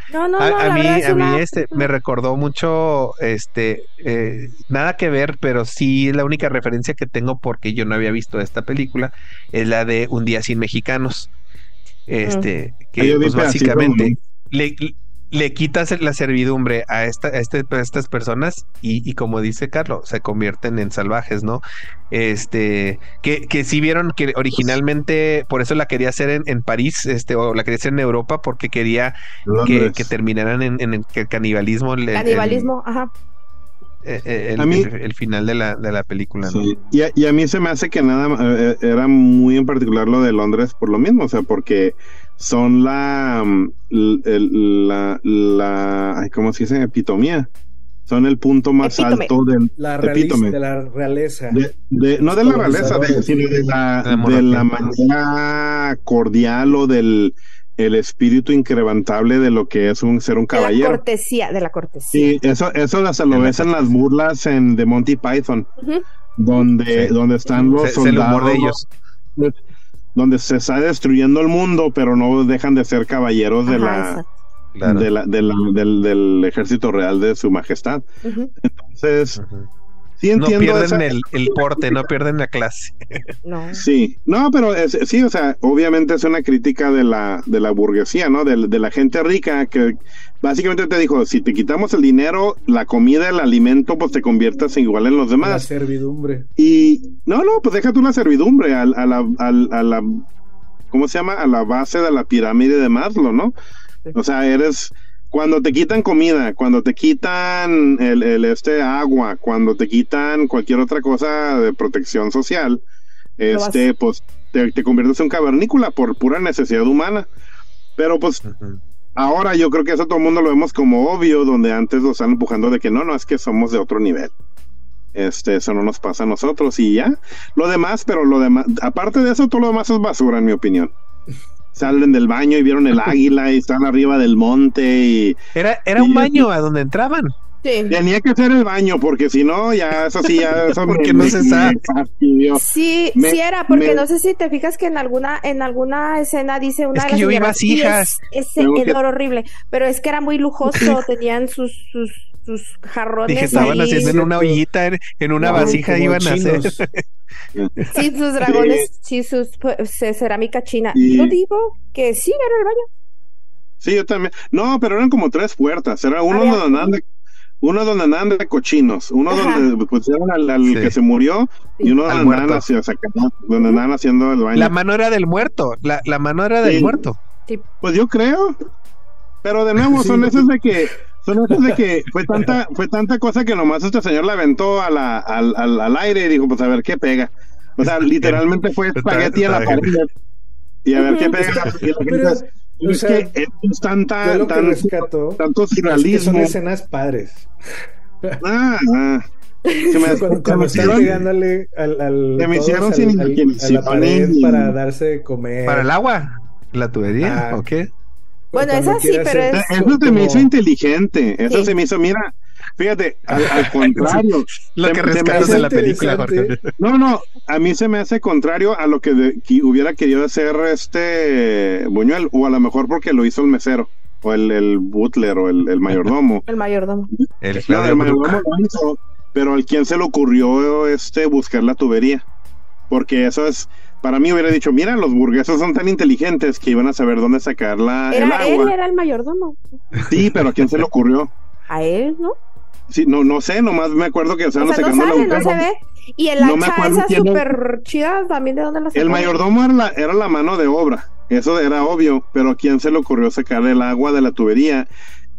Speaker 3: No, no,
Speaker 4: a,
Speaker 3: no,
Speaker 4: a mí,
Speaker 3: es
Speaker 4: a mí
Speaker 3: una-
Speaker 4: este me recordó mucho, este, eh, nada que ver, pero sí la única referencia que tengo porque yo no había visto esta película es la de Un día sin mexicanos, este,
Speaker 1: Ah,
Speaker 4: que
Speaker 1: yo vi
Speaker 4: pues básicamente le, le quitas la servidumbre a, esta, a, este- a estas personas y, y como dice Carlos, se convierten en salvajes, ¿no? Este, que, que sí vieron que originalmente, por eso la quería hacer en, en París, este, o la quería hacer en Europa, porque quería que, terminaran en, en el, que el canibalismo. el-
Speaker 3: Canibalismo, ajá.
Speaker 4: el, el-
Speaker 1: A mí-
Speaker 4: el- el final de la, de la película, ¿no?
Speaker 1: Sí, Y, a, y a mí se me hace que nada eh, era muy en particular lo de Londres por lo mismo, o sea, porque son la mm, la, la ay, ¿cómo se dice? epitomía. Son el punto más
Speaker 3: Epítome.
Speaker 1: alto del
Speaker 2: La
Speaker 1: Epítome.
Speaker 2: de la realeza.
Speaker 1: de, de- no de la realeza, de, sino de la,
Speaker 4: De la
Speaker 1: de la manera cordial o del el espíritu incrementable de lo que es un ser un
Speaker 3: De la
Speaker 1: caballero.
Speaker 3: cortesía, de la cortesía.
Speaker 1: Sí, eso, eso hasta lo
Speaker 4: De la
Speaker 1: ves en las burlas en The Monty Python,
Speaker 3: Ujú.
Speaker 1: donde,
Speaker 4: Sí.
Speaker 1: donde están los
Speaker 4: es el humor de
Speaker 1: soldados,
Speaker 4: ellos.
Speaker 1: Donde se está destruyendo el mundo, pero no dejan de ser caballeros de
Speaker 3: Ajá,
Speaker 1: la,
Speaker 3: exacto.
Speaker 4: Claro.
Speaker 1: de la, de la- del, del ejército real de su majestad. Entonces. Sí
Speaker 4: No pierden
Speaker 1: esa-
Speaker 4: el, el porte, no pierden la clase.
Speaker 3: No.
Speaker 1: Sí, no, pero es- sí, o sea, obviamente es una crítica de la, de la burguesía, ¿no? De, de la gente rica que básicamente te dijo, si te quitamos el dinero, la comida, el alimento, pues te conviertas igual en los
Speaker 2: La
Speaker 1: demás.
Speaker 2: servidumbre.
Speaker 1: Y no, no, pues deja tú la servidumbre al- a, la, al- a la, ¿cómo se llama? A la base de la pirámide de Maslow, ¿no? O sea, eres, cuando te quitan comida, cuando te quitan el, el este agua, cuando te quitan cualquier otra cosa de protección social, este, pues te, te conviertes en un cavernícola por pura necesidad humana. Pero pues ahora yo creo que eso todo el mundo lo vemos como obvio, donde antes lo están empujando de que no, no, es que somos de otro nivel. Este, eso no nos pasa a nosotros y ya. Lo demás, pero lo demás, aparte de eso, todo lo demás es basura, en mi opinión. Salen del baño y vieron el águila y están arriba del monte y
Speaker 4: Era, era un baño a donde entraban.
Speaker 3: Sí.
Speaker 1: tenía que ser el baño porque si no, ya eso sí, ya eso me-
Speaker 4: Porque no se sabe.
Speaker 3: Sí,
Speaker 1: Me-
Speaker 3: sí era, porque
Speaker 1: me-
Speaker 3: no sé si te fijas que en alguna, en alguna escena dice una
Speaker 4: Es
Speaker 3: de
Speaker 4: que
Speaker 3: las
Speaker 4: yo vi
Speaker 3: es- ese
Speaker 1: que-
Speaker 3: horrible, pero es que era muy lujoso, tenían sus, sus, sus jarrones
Speaker 4: Dije, estaban
Speaker 3: ahí,
Speaker 4: haciendo en una ollita, en, en una
Speaker 2: No,
Speaker 4: vasija iban a hacer.
Speaker 3: sí, sus dragones, sí, sus pues, cerámica china.
Speaker 1: Y-
Speaker 3: Yo digo que sí, era el baño.
Speaker 1: Sí, yo también. No, pero eran como tres puertas. Era uno
Speaker 3: Había-
Speaker 1: donde andaban de, uno donde andaban de cochinos, uno
Speaker 3: Ajá.
Speaker 1: donde pusieron al, al
Speaker 4: Sí.
Speaker 1: que se murió y uno
Speaker 4: Al
Speaker 1: donde hacia- andaban haciendo el baño.
Speaker 4: La mano era del muerto. La, la mano era del
Speaker 1: Sí.
Speaker 4: muerto.
Speaker 1: Pues yo creo. Pero de nuevo,
Speaker 2: Sí.
Speaker 1: son esos de que, son esos de que fue tanta, fue tanta cosa que nomás este señor la aventó a la, al, al, al aire y dijo, pues a ver qué pega. O sea, literalmente fue espagueti a la pared. Y a ver qué pega. Y la gente
Speaker 2: Pero,
Speaker 1: es-
Speaker 2: o
Speaker 1: es
Speaker 2: sea,
Speaker 1: que es tan,
Speaker 2: rescato
Speaker 1: tanto
Speaker 2: es que son
Speaker 1: surrealismo.
Speaker 2: escenas padres.
Speaker 1: Ah, ah. Se me,
Speaker 2: Cuando, cuando están pegándole al, al,
Speaker 1: Se me hicieron
Speaker 2: al-
Speaker 1: sin
Speaker 2: al- a la
Speaker 1: imaginación
Speaker 2: pared
Speaker 1: y-
Speaker 2: para darse de comer.
Speaker 4: Para el agua. ¿La tubería?
Speaker 2: Ah.
Speaker 4: ¿O qué?
Speaker 3: Bueno, esa sí, pero
Speaker 2: hacer-
Speaker 3: es-
Speaker 1: Eso se me hizo inteligente. Eso
Speaker 3: Sí.
Speaker 1: se me hizo, mira, fíjate, al, al contrario.
Speaker 4: Lo que
Speaker 1: se
Speaker 4: rescatas de la película, Jorge.
Speaker 1: No, no, a mí se me hace contrario a lo que, de- que hubiera querido hacer este Buñuel, o a lo mejor porque lo hizo el mesero, o el, el butler, o el, el mayordomo.
Speaker 3: el mayordomo.
Speaker 4: El
Speaker 1: No, el mayordomo lo hizo, pero al quien se le ocurrió este buscar la tubería. Porque eso es, para mí hubiera dicho, mira, los burgueses son tan inteligentes que iban a saber dónde sacar la, el
Speaker 3: Era él,
Speaker 1: agua.
Speaker 3: era el mayordomo.
Speaker 1: Sí, pero ¿a quién se le ocurrió?
Speaker 3: A él, ¿no?
Speaker 1: Sí, no, no sé, nomás me acuerdo que
Speaker 3: O sea, no
Speaker 1: sacando
Speaker 3: sale,
Speaker 1: la
Speaker 3: no se ve. Y el
Speaker 1: No
Speaker 3: hacha esa súper chida, también de dónde la
Speaker 1: El
Speaker 3: sacaron?
Speaker 1: mayordomo era la, era la mano de obra, eso era obvio, pero ¿a quién se le ocurrió sacar el agua de la tubería?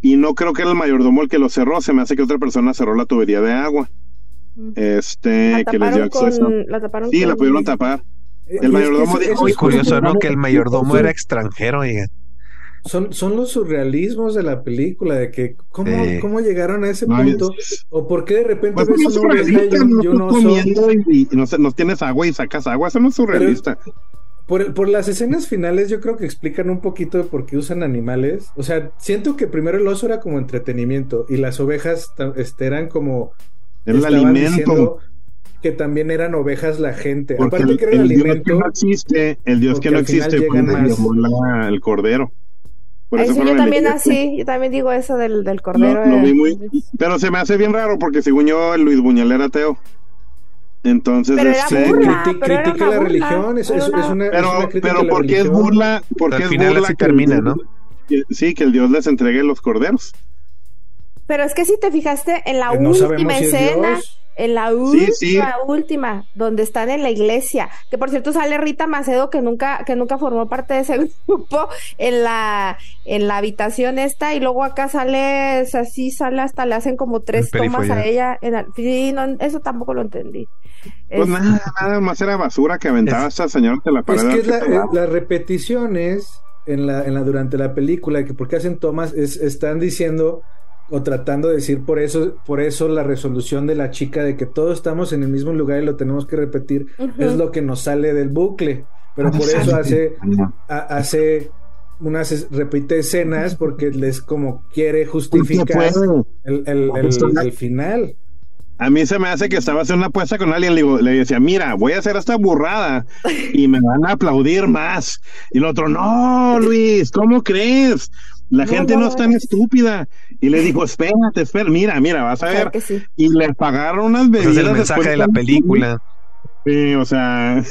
Speaker 1: Y no creo que era el mayordomo el que lo cerró, se me hace que otra persona cerró la tubería de agua.
Speaker 3: Mm.
Speaker 1: Este, que les dio acceso.
Speaker 3: con, la taparon
Speaker 1: Sí, la pudieron tapar.
Speaker 2: Eh,
Speaker 1: El
Speaker 2: y es que
Speaker 1: mayordomo dijo,
Speaker 2: es
Speaker 4: curioso, ¿no? Que el mayordomo
Speaker 2: son-
Speaker 4: era extranjero, oiga.
Speaker 2: Son, son los surrealismos de la película, de que cómo,
Speaker 4: Sí.
Speaker 2: cómo llegaron a ese
Speaker 1: No,
Speaker 2: punto,
Speaker 1: es-
Speaker 2: o por qué de repente
Speaker 1: Pues
Speaker 2: ves
Speaker 1: no es
Speaker 2: una oveja y
Speaker 1: surrealista,
Speaker 2: un,
Speaker 1: no
Speaker 2: y un
Speaker 1: estás
Speaker 2: oso.
Speaker 1: comiendo y, y no, sé, no tienes agua y sacas agua, eso no es surrealista.
Speaker 2: Por, por las escenas finales yo creo que explican un poquito de por qué usan animales. O sea, siento que primero el oso era como entretenimiento y las ovejas este, eran como...
Speaker 1: Era el alimento.
Speaker 2: diciendo Que también eran ovejas la gente.
Speaker 1: Porque
Speaker 2: Aparte
Speaker 1: el,
Speaker 2: que era el
Speaker 1: el Dios que no existe, el Dios
Speaker 2: porque
Speaker 1: que no existe,
Speaker 2: llegan
Speaker 1: pues,
Speaker 2: más.
Speaker 1: llevó la- el cordero. Por eso
Speaker 3: sí, yo también así, yo también digo eso del, del cordero.
Speaker 1: Lo
Speaker 3: eh.
Speaker 1: vi muy- Pero se me hace bien raro porque según yo, Luis Buñuel era ateo. Entonces,
Speaker 3: Pero era
Speaker 1: este,
Speaker 3: burla.
Speaker 2: criti-
Speaker 3: pero era
Speaker 2: critica
Speaker 3: una
Speaker 2: la
Speaker 3: burla,
Speaker 2: religión, es,
Speaker 3: era
Speaker 2: es- es
Speaker 3: una-
Speaker 2: una, es
Speaker 1: pero,
Speaker 2: una crítica a
Speaker 1: pero
Speaker 2: la
Speaker 1: ¿por qué es burla? ¿Por
Speaker 4: Al
Speaker 1: es
Speaker 4: final
Speaker 1: burla
Speaker 4: así
Speaker 1: que
Speaker 4: termina, ¿no?
Speaker 1: que- sí, que el Dios les entregue los corderos.
Speaker 3: Pero es que si te fijaste en la
Speaker 2: Pues no
Speaker 3: última
Speaker 2: sabemos si es
Speaker 3: escena. En la última,
Speaker 1: sí.
Speaker 3: última, donde están en la iglesia, que por cierto sale Rita Macedo que nunca, que nunca formó parte de ese grupo en la, en la habitación esta, y luego acá sale, o sea, sí sale hasta le hacen como tres
Speaker 4: El
Speaker 3: tomas a ella. en la- sí, no, eso tampoco lo entendí.
Speaker 1: Pues
Speaker 3: Es-
Speaker 1: nada, nada más era basura que aventaba
Speaker 4: Es-
Speaker 1: esta señora de la pared.
Speaker 2: Es que la- las repeticiones en la, en la durante la película, que porque hacen tomas, es, están diciendo o tratando de decir por eso, por eso la resolución de la chica de que todos estamos en el mismo lugar y lo tenemos que repetir, es lo que nos sale del bucle. Pero por eso hace, a- hace unas repite escenas porque les como quiere justificar el- el- el final.
Speaker 1: A mí se me hace que estaba haciendo una apuesta con alguien. Le, digo, le decía, mira, voy a hacer esta burrada y me van a aplaudir más. Y el otro, no, Luis, ¿cómo crees? La
Speaker 3: No,
Speaker 1: gente
Speaker 3: no
Speaker 1: es tan estúpida. Y le dijo, espérate, espera, mira, mira, vas a
Speaker 3: Claro
Speaker 1: ver.
Speaker 3: sí.
Speaker 1: Y le pagaron unas
Speaker 4: Ese
Speaker 1: bebidas.
Speaker 4: es el mensaje de la película.
Speaker 1: Sí, o sea,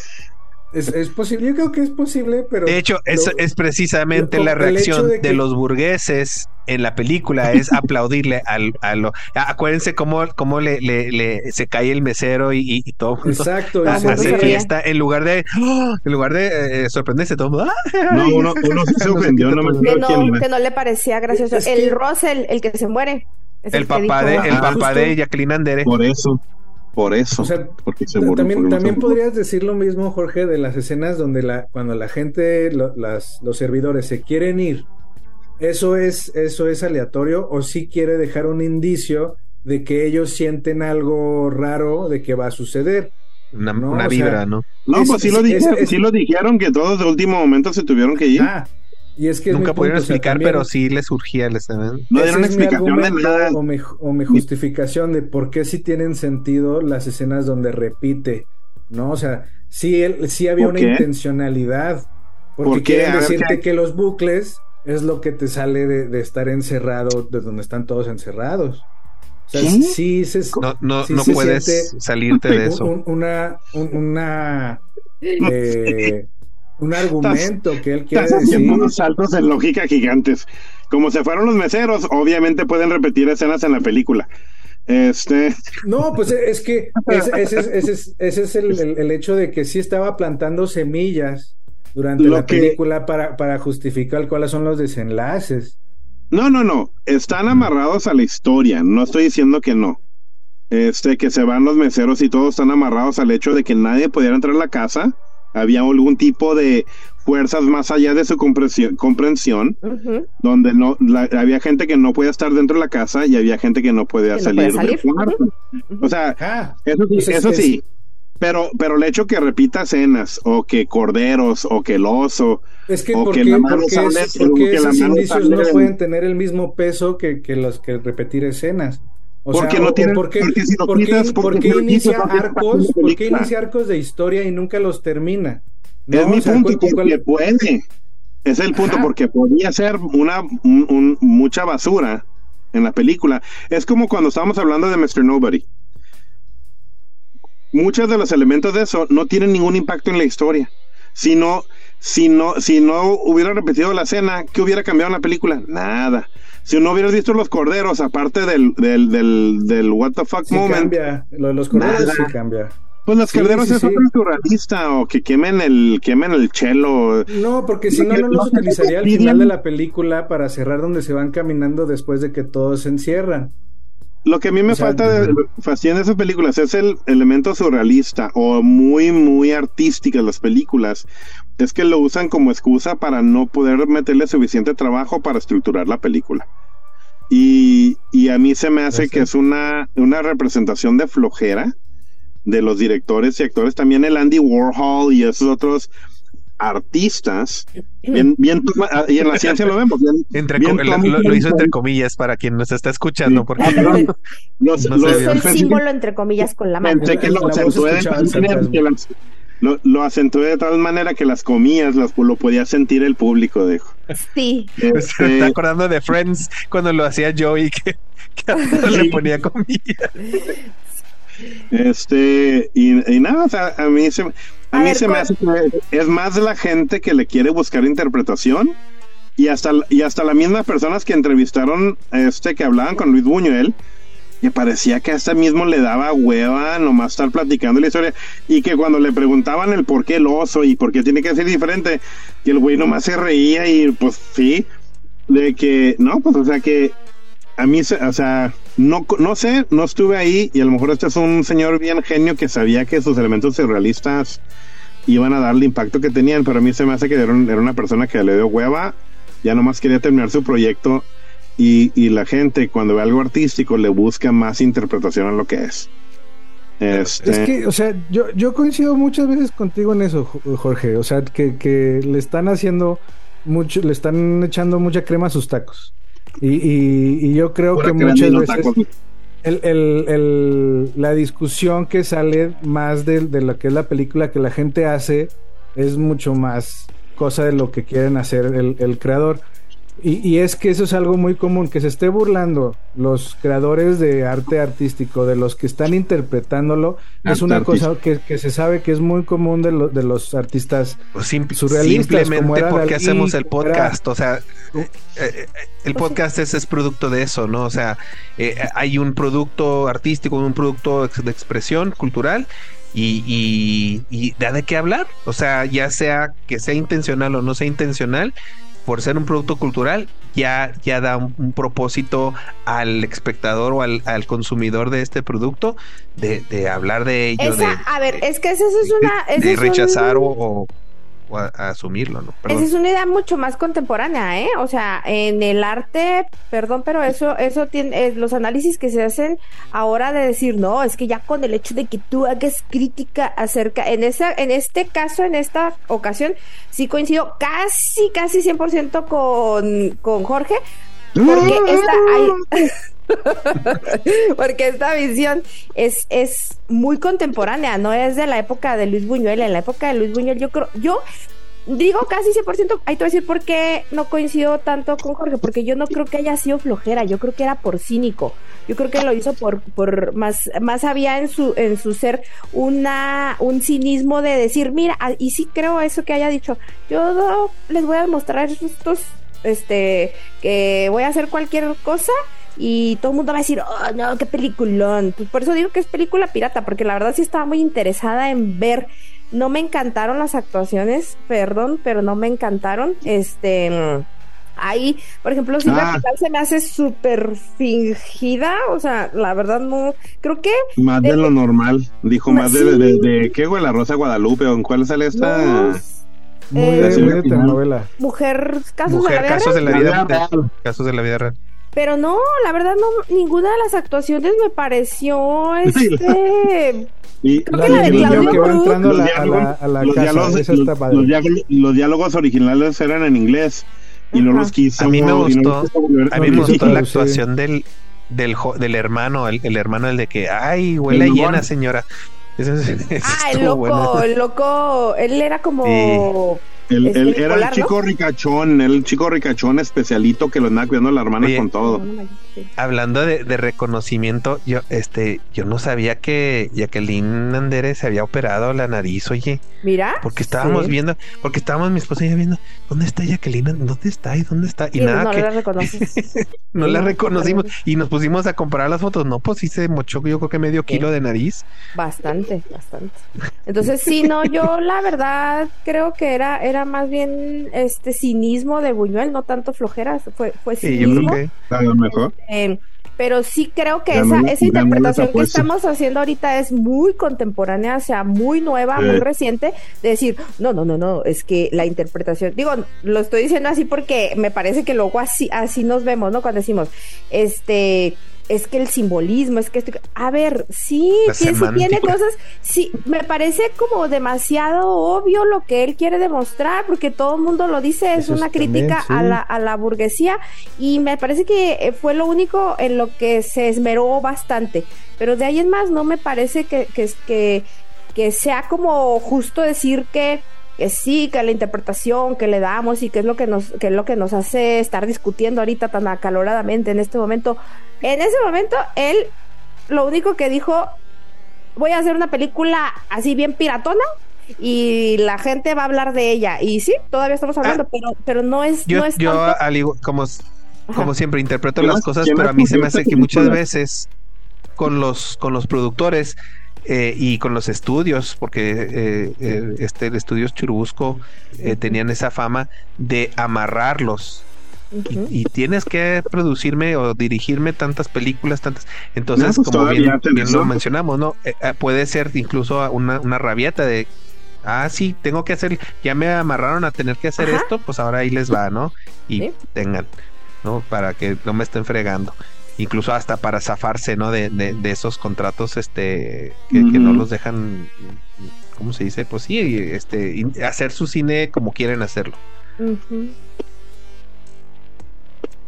Speaker 2: Es, es posible, yo creo que es posible, pero.
Speaker 4: De hecho, es,
Speaker 2: lo-
Speaker 4: es precisamente
Speaker 2: lo-
Speaker 4: la reacción de,
Speaker 2: de que-
Speaker 4: los burgueses en la película es aplaudirle al, a lo. Acuérdense cómo, cómo le, le, le- se cae el mesero y, todo.
Speaker 2: Exacto. se-
Speaker 4: hace fiesta en lugar de ¡ah! en lugar de eh, sorprenderse todo. el mundo, ¡ah!
Speaker 1: no, uno, uno sí se
Speaker 4: No sé
Speaker 1: ofendió, no me
Speaker 3: Que no, que no le parecía gracioso.
Speaker 2: Es
Speaker 3: el
Speaker 2: que-
Speaker 3: Russell, el que se muere.
Speaker 4: El
Speaker 3: que
Speaker 4: papá de, el
Speaker 2: Ah,
Speaker 4: papá de Jacqueline Andere.
Speaker 1: Por eso, por eso.
Speaker 2: O sea,
Speaker 1: porque se
Speaker 2: También,
Speaker 1: porque no
Speaker 2: también
Speaker 1: se burló.
Speaker 2: podrías decir lo mismo, Jorge, de las escenas donde la, cuando la gente, lo- las, los servidores se quieren ir. Eso es, eso es aleatorio, o sí quiere dejar un indicio de que ellos sienten algo raro de que va a suceder.
Speaker 4: Una,
Speaker 2: No,
Speaker 4: una
Speaker 2: o sea,
Speaker 4: vibra, ¿no?
Speaker 1: No,
Speaker 2: Es-
Speaker 1: pues sí
Speaker 2: es-
Speaker 1: lo,
Speaker 2: es-
Speaker 1: dijeron,
Speaker 2: es-
Speaker 1: sí lo dijeron que todos de último momento se tuvieron que ir.
Speaker 2: Ah, y es que
Speaker 4: Nunca
Speaker 2: punto,
Speaker 4: pudieron
Speaker 2: o sea,
Speaker 4: explicar, pero sí le surgía el ¿saben?
Speaker 1: no dieron
Speaker 2: es mi
Speaker 1: explicación de nada.
Speaker 2: O mi, o mi justificación de por qué sí tienen sentido las escenas donde repite, ¿no? O sea, sí, él, sí había
Speaker 1: ¿Por
Speaker 2: una
Speaker 1: qué?
Speaker 2: intencionalidad, porque
Speaker 1: ¿Por qué?
Speaker 2: quieren
Speaker 1: ver,
Speaker 2: decirte que los bucles es lo que te sale de, de estar encerrado, de donde están todos encerrados. O sea,
Speaker 1: ¿Qué?
Speaker 2: sí, se,
Speaker 4: No, no,
Speaker 2: sí
Speaker 4: no
Speaker 2: se
Speaker 4: puedes
Speaker 2: siente
Speaker 4: salirte de eso.
Speaker 2: un- una, un- una, eh, un argumento que él quiere
Speaker 1: Estás
Speaker 2: decir.
Speaker 1: unos saltos de lógica gigantes. Como se fueron los meseros, obviamente pueden repetir escenas en la película. Este,
Speaker 2: No, pues es que ese, ese es, ese es- ese es el, el- el hecho de que sí estaba plantando semillas durante
Speaker 1: Lo
Speaker 2: la
Speaker 1: que-
Speaker 2: película para, para justificar cuáles son los desenlaces.
Speaker 1: no, no, no. Están amarrados a la historia. No estoy diciendo que no. Este, que se van los meseros y todos están amarrados al hecho de que nadie pudiera entrar a la casa. Había algún tipo de fuerzas más allá de su comprensión, donde no la- había gente que no podía estar dentro de la casa y había gente que no podía
Speaker 3: Que no
Speaker 1: salir,
Speaker 3: salir.
Speaker 1: cuarto. O sea,
Speaker 2: Ah,
Speaker 1: Eso sí,
Speaker 2: es-
Speaker 1: eso
Speaker 2: es-
Speaker 1: sí. Pero, pero el hecho que repita escenas, o que corderos, o que el oso,
Speaker 2: es que
Speaker 1: O
Speaker 2: ¿por
Speaker 1: que la mano
Speaker 2: por qué
Speaker 1: sale-
Speaker 2: es- por qué
Speaker 1: que la
Speaker 2: esos
Speaker 1: mano
Speaker 2: indicios
Speaker 1: sale
Speaker 2: no
Speaker 1: de-
Speaker 2: pueden tener el mismo peso que, que los que repetir escenas? O
Speaker 1: Porque
Speaker 2: sea,
Speaker 1: no tienen-
Speaker 2: ¿por qué,
Speaker 1: porque si quitas, porque
Speaker 2: por qué
Speaker 1: si lo
Speaker 2: inicia
Speaker 1: no
Speaker 2: arcos? ¿Por qué inicia arcos de historia y nunca los termina? ¿No?
Speaker 1: es mi
Speaker 2: O sea,
Speaker 1: punto,
Speaker 2: ¿cu- cu-
Speaker 1: porque
Speaker 2: cuál-
Speaker 1: puede. Es el punto,
Speaker 2: Ajá.
Speaker 1: porque podía ser una un- un- mucha basura en la película. Es como cuando estábamos hablando de Mr. Nobody. Muchos de los elementos de eso no tienen ningún impacto en la historia. Si no, si no, si no hubiera repetido la escena, ¿qué hubiera cambiado en la película? Nada. Si no hubieras visto los corderos, aparte del, del, del, del what the fuck
Speaker 2: sí
Speaker 1: moment,
Speaker 2: cambia. Lo de los corderos
Speaker 1: Nada.
Speaker 2: sí cambia.
Speaker 1: pues los
Speaker 2: Sí,
Speaker 1: corderos
Speaker 2: sí,
Speaker 1: es otro surrealista, o que quemen el, quemen el chelo.
Speaker 2: No, porque si no, no los utilizaría al final de la película para cerrar donde se van caminando después de que todos se encierran.
Speaker 1: Lo que a mí me
Speaker 2: O sea,
Speaker 1: falta de fascina de esas películas es el elemento surrealista o muy, muy artística las películas. Es que lo usan como excusa para no poder meterle suficiente trabajo para estructurar la película. Y, y a mí se me hace
Speaker 2: Pues
Speaker 1: que es una, una representación de flojera de los directores y actores. También el Andy Warhol y esos otros artistas. Bien, bien toma- ah, y en la ciencia lo vemos. Bien,
Speaker 4: Entre
Speaker 1: bien
Speaker 4: lo,
Speaker 1: Tommy
Speaker 4: lo- lo hizo entre comillas para quien nos está escuchando,
Speaker 1: Sí.
Speaker 4: porque
Speaker 1: Ah,
Speaker 4: No
Speaker 1: los-
Speaker 4: sé,
Speaker 3: Es el
Speaker 4: Pensé-
Speaker 3: símbolo entre comillas con la mano.
Speaker 1: Pensé que
Speaker 2: La
Speaker 1: lo acentué de tal manera que las- lo, lo acentué de tal manera que las comillas las, lo podía sentir el público, dijo.
Speaker 3: Sí.
Speaker 4: se está
Speaker 1: Este,
Speaker 4: acordando de Friends cuando lo hacía Joey que, que a todo le ponía comillas.
Speaker 1: este y, y nada, o sea, a mí se, a
Speaker 3: A
Speaker 1: mí
Speaker 3: ver,
Speaker 1: se me hace que es más la gente que le quiere buscar interpretación y hasta y hasta las mismas personas que entrevistaron este que hablaban con Luis Buñuel que parecía que a este mismo le daba hueva nomás estar platicando la historia y que cuando le preguntaban el por qué el oso y por qué tiene que ser diferente, que el güey nomás se reía y pues sí, de que no, pues o sea que a mí, se- o sea, no, no sé, no estuve ahí y a lo mejor este es un señor bien genio que sabía que sus elementos surrealistas iban a darle el impacto que tenían, pero a mí se me hace que era, un- era una persona que le dio hueva, ya nomás quería terminar su proyecto y, y la gente cuando ve algo artístico le busca más interpretación a lo que es. Este,
Speaker 2: Es que, o sea, yo, yo coincido muchas veces contigo en eso, Jo- Jorge. O sea, que, que le están haciendo mucho, le están echando mucha crema a sus tacos. Y, y, y yo creo que muchas veces
Speaker 1: tacos.
Speaker 2: el, el- el- la discusión que sale más de, de lo que es la película que la gente hace es mucho más cosa de lo que quieren hacer el, el creador. Y, y, es que eso es algo muy común, que se esté burlando los creadores de arte artístico, de los que están interpretándolo, arte es una cosa que, que, se sabe que es muy común de, lo, de los artistas
Speaker 4: pues surrealistas. Simplemente porque hacemos el podcast, era... o sea, eh, eh, el podcast es, es, producto de eso, ¿no? O sea, eh, hay un producto artístico, un producto de expresión cultural y, y, y, da de qué hablar. O sea, ya sea que sea intencional o no sea intencional, por ser un producto cultural, ya, ya da un, un propósito al espectador o al, al, consumidor de este producto de, de hablar de ello.
Speaker 3: Esa,
Speaker 4: de,
Speaker 3: a ver, es que eso es una.
Speaker 4: de rechazar
Speaker 3: un...
Speaker 4: o, o a, a, asumirlo, ¿no?
Speaker 3: Perdón. Esa es una idea mucho más contemporánea, ¿eh? O sea, en el arte, perdón, pero eso, eso tiene, eh, los análisis que se hacen ahora de decir, no, es que ya con el hecho de que tú hagas crítica acerca, en esa, en este caso, en esta ocasión, sí coincido casi, casi 100% con, con Jorge, porque esta hay... porque esta visión es, es muy contemporánea, no es de la época de Luis Buñuel. En la época de Luis Buñuel, yo creo, yo digo casi 100%, ahí te voy a decir por qué no coincido tanto con Jorge, porque yo no creo que haya sido flojera, yo creo que era por cínico. Yo creo que lo hizo por, por más, más había en su, en su ser una, un cinismo de decir, mira, y sí creo eso que haya dicho, yo les voy a mostrar estos, este, que voy a hacer cualquier cosa y todo el mundo va a decir, oh no, qué peliculón. Pues por eso digo que es película pirata, porque la verdad sí estaba muy interesada en ver. No me encantaron las actuaciones, perdón, pero no me encantaron. Este. Ahí, por ejemplo, Silvia ah. se me hace súper fingida, o sea, la verdad no, creo que...
Speaker 1: Más de, de lo normal, dijo más, más de, de, de, ¿qué, güey? La Rosa Guadalupe, ¿o en cuál sale esta...? No,
Speaker 2: muy, eh, de, telenovela.
Speaker 3: Mujer, casos
Speaker 4: Mujer,
Speaker 3: de la vida
Speaker 4: casos
Speaker 3: real.
Speaker 4: de la vida real. Casos de la vida real.
Speaker 3: Pero no, la verdad no, ninguna de las actuaciones me pareció este.
Speaker 1: Y
Speaker 3: Creo que la de Claudio
Speaker 2: que va entrando a
Speaker 1: Los diálogos, originales eran en inglés y no los quiso.
Speaker 4: A mí me
Speaker 1: no
Speaker 4: gustó, a mí me gustó la
Speaker 2: Sí.
Speaker 4: actuación del, del, jo- del hermano, el, el hermano, el de que, ay, huele a
Speaker 1: El
Speaker 4: llena, señora. Ese- ese
Speaker 3: Ah, el loco, el loco, él era como.
Speaker 1: Él, él era el chico ricachón, el chico ricachón especialito que lo andaba cuidando a la hermana
Speaker 4: Oye,
Speaker 1: con todo.
Speaker 4: Hablando de, de reconocimiento, yo, este, yo no sabía que Jacqueline Andere se había operado la nariz, oye,
Speaker 3: Mira.
Speaker 4: porque estábamos
Speaker 3: sí.
Speaker 4: viendo, porque estábamos mi esposa y yo viendo, ¿dónde está Jacqueline? ¿Dónde está? ¿Y dónde está? Y
Speaker 3: Sí,
Speaker 4: nada
Speaker 3: no
Speaker 4: que
Speaker 3: la reconoces.
Speaker 4: no
Speaker 3: sí,
Speaker 4: la
Speaker 3: no,
Speaker 4: reconocimos
Speaker 3: no.
Speaker 4: y nos pusimos a comparar las fotos. No, pues sí se mochó yo creo que medio kilo de nariz.
Speaker 3: Bastante, bastante. Entonces, sí, no, yo la verdad creo que era, era más bien este cinismo de Buñuel, no tanto flojera, fue, fue
Speaker 4: Sí, yo
Speaker 3: cinismo.
Speaker 4: creo que
Speaker 1: A lo mejor.
Speaker 3: Eh, pero sí creo que esa,
Speaker 1: no-
Speaker 3: esa interpretación que estamos haciendo ahorita es muy contemporánea, o sea, muy nueva,
Speaker 1: Sí.
Speaker 3: muy reciente, de decir, no, no, no, no, es que la interpretación, digo, lo estoy diciendo así porque me parece que luego así, así nos vemos, ¿no? Cuando decimos, este, es que el simbolismo, es que esto, a ver, sí, sí, sí tiene cosas, sí, me parece como demasiado obvio lo que él quiere demostrar, porque todo el mundo lo dice, es
Speaker 2: Eso
Speaker 3: una
Speaker 2: es también,
Speaker 3: crítica a la, a la burguesía, y me parece que eh, fue lo único en lo que se esmeró bastante, pero de ahí en más no me parece que, que, que, que sea como justo decir que que sí, que la interpretación que le damos y que es lo que nos, que es lo que nos hace estar discutiendo ahorita tan acaloradamente en este momento. En ese momento, él lo único que dijo, voy a hacer una película así bien piratona y la gente va a hablar de ella. Y sí, todavía estamos hablando, pero, pero no es,
Speaker 4: yo,
Speaker 3: no es
Speaker 4: yo
Speaker 3: tanto-
Speaker 4: al igual- como, como siempre interpreto
Speaker 1: ¿Quién
Speaker 4: las cosas, pero a mí se me hace que muchas veces con los con los productores eh, y con los estudios, porque eh, eh, este el estudios Churubusco eh, tenían esa fama de amarrarlos y, y tienes que producirme o dirigirme tantas películas, tantas. Entonces,
Speaker 1: No, pues
Speaker 4: como bien, lo mencionamos, ¿no? Eh, eh, puede ser incluso una, una rabieta de, ah, sí, tengo que hacer, ya me amarraron a tener que hacer
Speaker 3: Ajá.
Speaker 4: esto, pues ahora ahí les va, ¿no? Y
Speaker 3: Sí.
Speaker 4: tengan, ¿no? Para que no me estén fregando. Incluso hasta para zafarse, ¿no? De, de, de esos contratos, este, que, que no los dejan, ¿cómo se dice? Pues sí, este, hacer su cine como quieren hacerlo.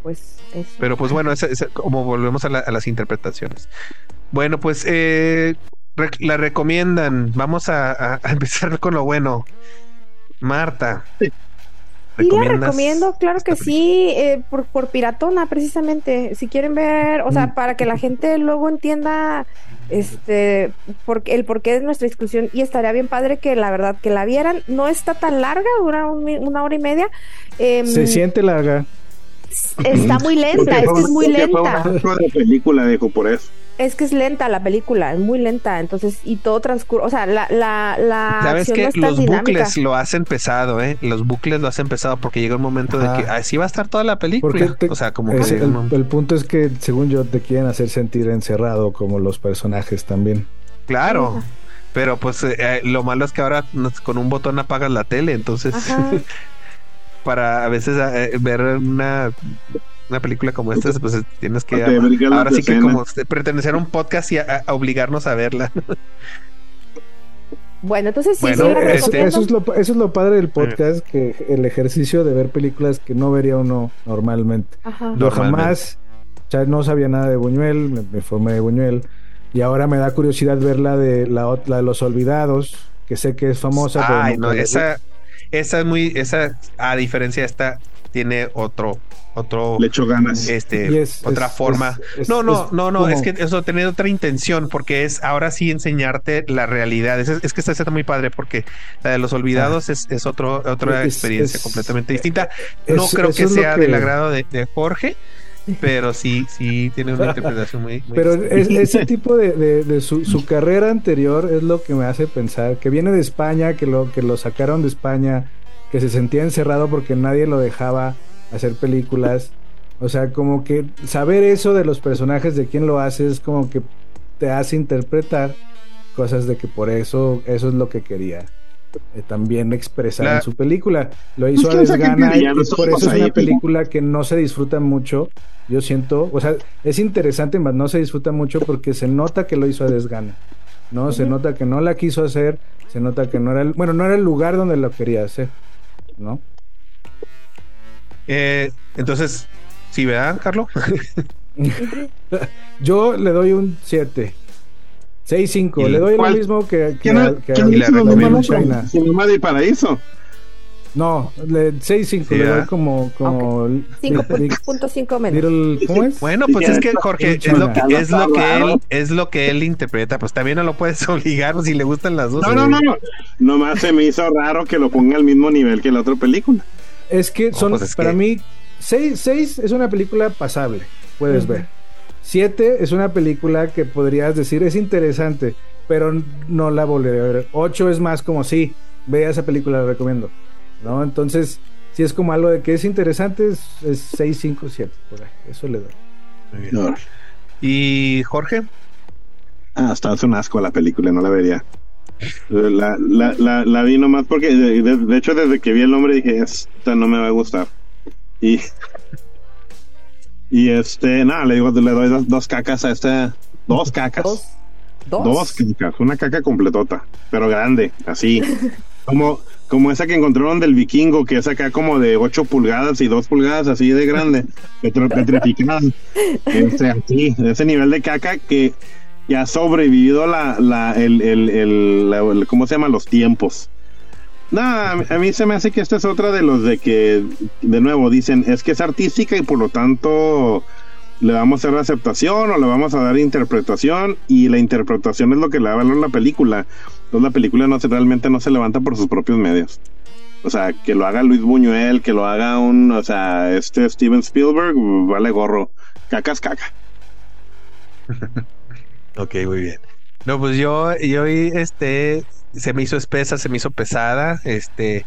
Speaker 3: Pues eso.
Speaker 4: Pero pues bueno, esa- esa- como volvemos a, la- a las interpretaciones. Bueno, pues eh, la recomiendan. Vamos a, a- a empezar con lo bueno. Marta,
Speaker 3: Sí, la
Speaker 4: ¿Recomiendas
Speaker 3: recomiendo, claro que sí, eh, por, por piratona, precisamente. Si quieren ver, o sea, para que la gente luego entienda este por, el porqué de nuestra discusión y estaría bien padre que la verdad que la vieran. No está tan larga, dura un una hora y media. Em,
Speaker 2: Se siente larga.
Speaker 3: Está muy lenta, es que es muy lenta.
Speaker 1: de película, dijo, por eso.
Speaker 3: Es que es lenta la película, es muy lenta, entonces, y todo transcurre, o sea, la, la, la
Speaker 4: Sabes que
Speaker 3: no
Speaker 4: los
Speaker 3: dinámica.
Speaker 4: bucles lo hacen pesado, ¿eh? Los bucles lo hacen pesado porque llega un momento
Speaker 2: Ajá.
Speaker 4: de que así va a estar toda la película.
Speaker 2: Porque te-
Speaker 4: o sea, como
Speaker 2: es- el,
Speaker 4: momento-
Speaker 2: el punto es que, según yo, te quieren hacer sentir encerrado como los personajes también.
Speaker 4: Claro. Pero pues eh, eh, lo malo es que ahora con un botón apagas la tele, entonces
Speaker 3: Ajá.
Speaker 4: para a veces eh, ver una, una película como esta, pues eh, tienes que ahora sí que como este, pertenecer a un podcast y a, a obligarnos a verla.
Speaker 3: Bueno, entonces sí,
Speaker 4: Bueno,
Speaker 3: sí la
Speaker 2: eso, es lo, eso es lo padre del podcast, que el ejercicio de ver películas que no vería uno normalmente.
Speaker 3: Ajá.
Speaker 2: Yo
Speaker 4: Normalmente.
Speaker 2: jamás, ya no sabía nada de Buñuel, me, me informé de Buñuel, y ahora me da curiosidad ver la de, la, la de Los Olvidados, que sé que es famosa. pero
Speaker 4: Ay,
Speaker 2: nunca
Speaker 4: no,
Speaker 2: vi.
Speaker 4: Esa, es muy, esa, a diferencia de esta, tiene otro, otro,
Speaker 1: Le echó ganas.
Speaker 4: este,
Speaker 2: es-
Speaker 4: otra
Speaker 2: es-
Speaker 4: forma.
Speaker 2: es- es-
Speaker 4: no, no,
Speaker 2: es
Speaker 4: no, no, es que eso tiene otra intención, porque es ahora sí enseñarte la realidad. Es, es que esta está muy padre, porque la de los olvidados es, es otro, otra
Speaker 2: Ah. Es-
Speaker 4: experiencia
Speaker 2: es-
Speaker 4: completamente distinta. No
Speaker 2: es-
Speaker 4: creo que sea
Speaker 2: que-
Speaker 4: del agrado de, de Jorge, pero sí, sí tiene una interpretación muy, muy
Speaker 2: Pero es- ese tipo de, de- de su, su carrera anterior es lo que me hace pensar que viene de España, que lo, que lo sacaron de España, que se sentía encerrado porque nadie lo dejaba hacer películas. O sea, como que saber eso de los personajes, de quién lo hace, es como que te hace interpretar cosas de que por eso, eso es lo que quería eh, también expresar
Speaker 4: La-
Speaker 2: en su película. Lo hizo a desgana y, por eso es una película que no se disfruta mucho. Yo siento, o sea, es interesante, mas no se disfruta mucho porque se nota que lo hizo a desgana. ¿no? Se nota que no la quiso hacer, se nota que no era el, bueno, no era el lugar donde lo quería hacer, ¿no?
Speaker 4: Eh, entonces, sí, ¿verdad, Carlos?
Speaker 2: Yo le doy un 7. 6-5.
Speaker 4: ¿Y
Speaker 2: Le doy lo mismo que, que,
Speaker 1: ¿Quién,
Speaker 2: a- que
Speaker 1: ¿quién
Speaker 2: a-
Speaker 1: los?
Speaker 2: China.
Speaker 1: De Paraíso.
Speaker 2: No, le- 6-5.
Speaker 4: Sí,
Speaker 2: le doy como. como
Speaker 3: cinco menos.
Speaker 2: little- ¿Cómo es?
Speaker 4: Bueno, pues es que Jorge es lo que, es lo que él es lo que él interpreta, pues también no lo puedes obligar si le gustan las dos.
Speaker 1: No, no, no, no. Nomás se me hizo raro que lo ponga al mismo nivel que la otra película.
Speaker 2: Es que son,
Speaker 4: pues es
Speaker 2: para
Speaker 4: que-
Speaker 2: mí, 6 es una película pasable, puedes ver. 7 es una película que podrías decir es interesante, pero no la volveré a ver. 8 es más como sí, vea esa película, la recomiendo. ¿No? Entonces, si es como algo de que es interesante, es, es 6, 5, 7, por ahí. Eso le doy.
Speaker 4: Muy bien.
Speaker 1: No.
Speaker 4: Y Jorge,
Speaker 1: Ah, hasta hace un asco la película, no la vería. La, la, la, la vi nomás porque, de, de- de hecho, desde que vi el nombre dije, esta no me va a gustar. Y, y este, nada, le digo, le doy dos, dos cacas a esta, dos cacas.
Speaker 3: Dos. Dos.
Speaker 1: Dos cacas, una caca completota, pero grande, así. como, como esa que encontraron del vikingo, que es acá como de 8 pulgadas y 2 pulgadas, así de grande, petrificada. Este, así, ese nivel de caca que, que ha sobrevivido la, la, el, el, el, la- el- ¿cómo se llama? Los tiempos. Nada, a mí- se me hace que esta es otra de los de que, de nuevo, dicen, es que es artística y por lo tanto le vamos a dar aceptación o le vamos a dar interpretación y la interpretación es lo que le da valor a la película. Entonces la película no se, realmente no se levanta por sus propios medios. O sea, que lo haga Luis Buñuel, que lo haga un, o sea, este Steven Spielberg, vale gorro. Caca es caca.
Speaker 4: Ok, muy bien. No, pues yo, yo este, se me hizo espesa, se me hizo pesada, este,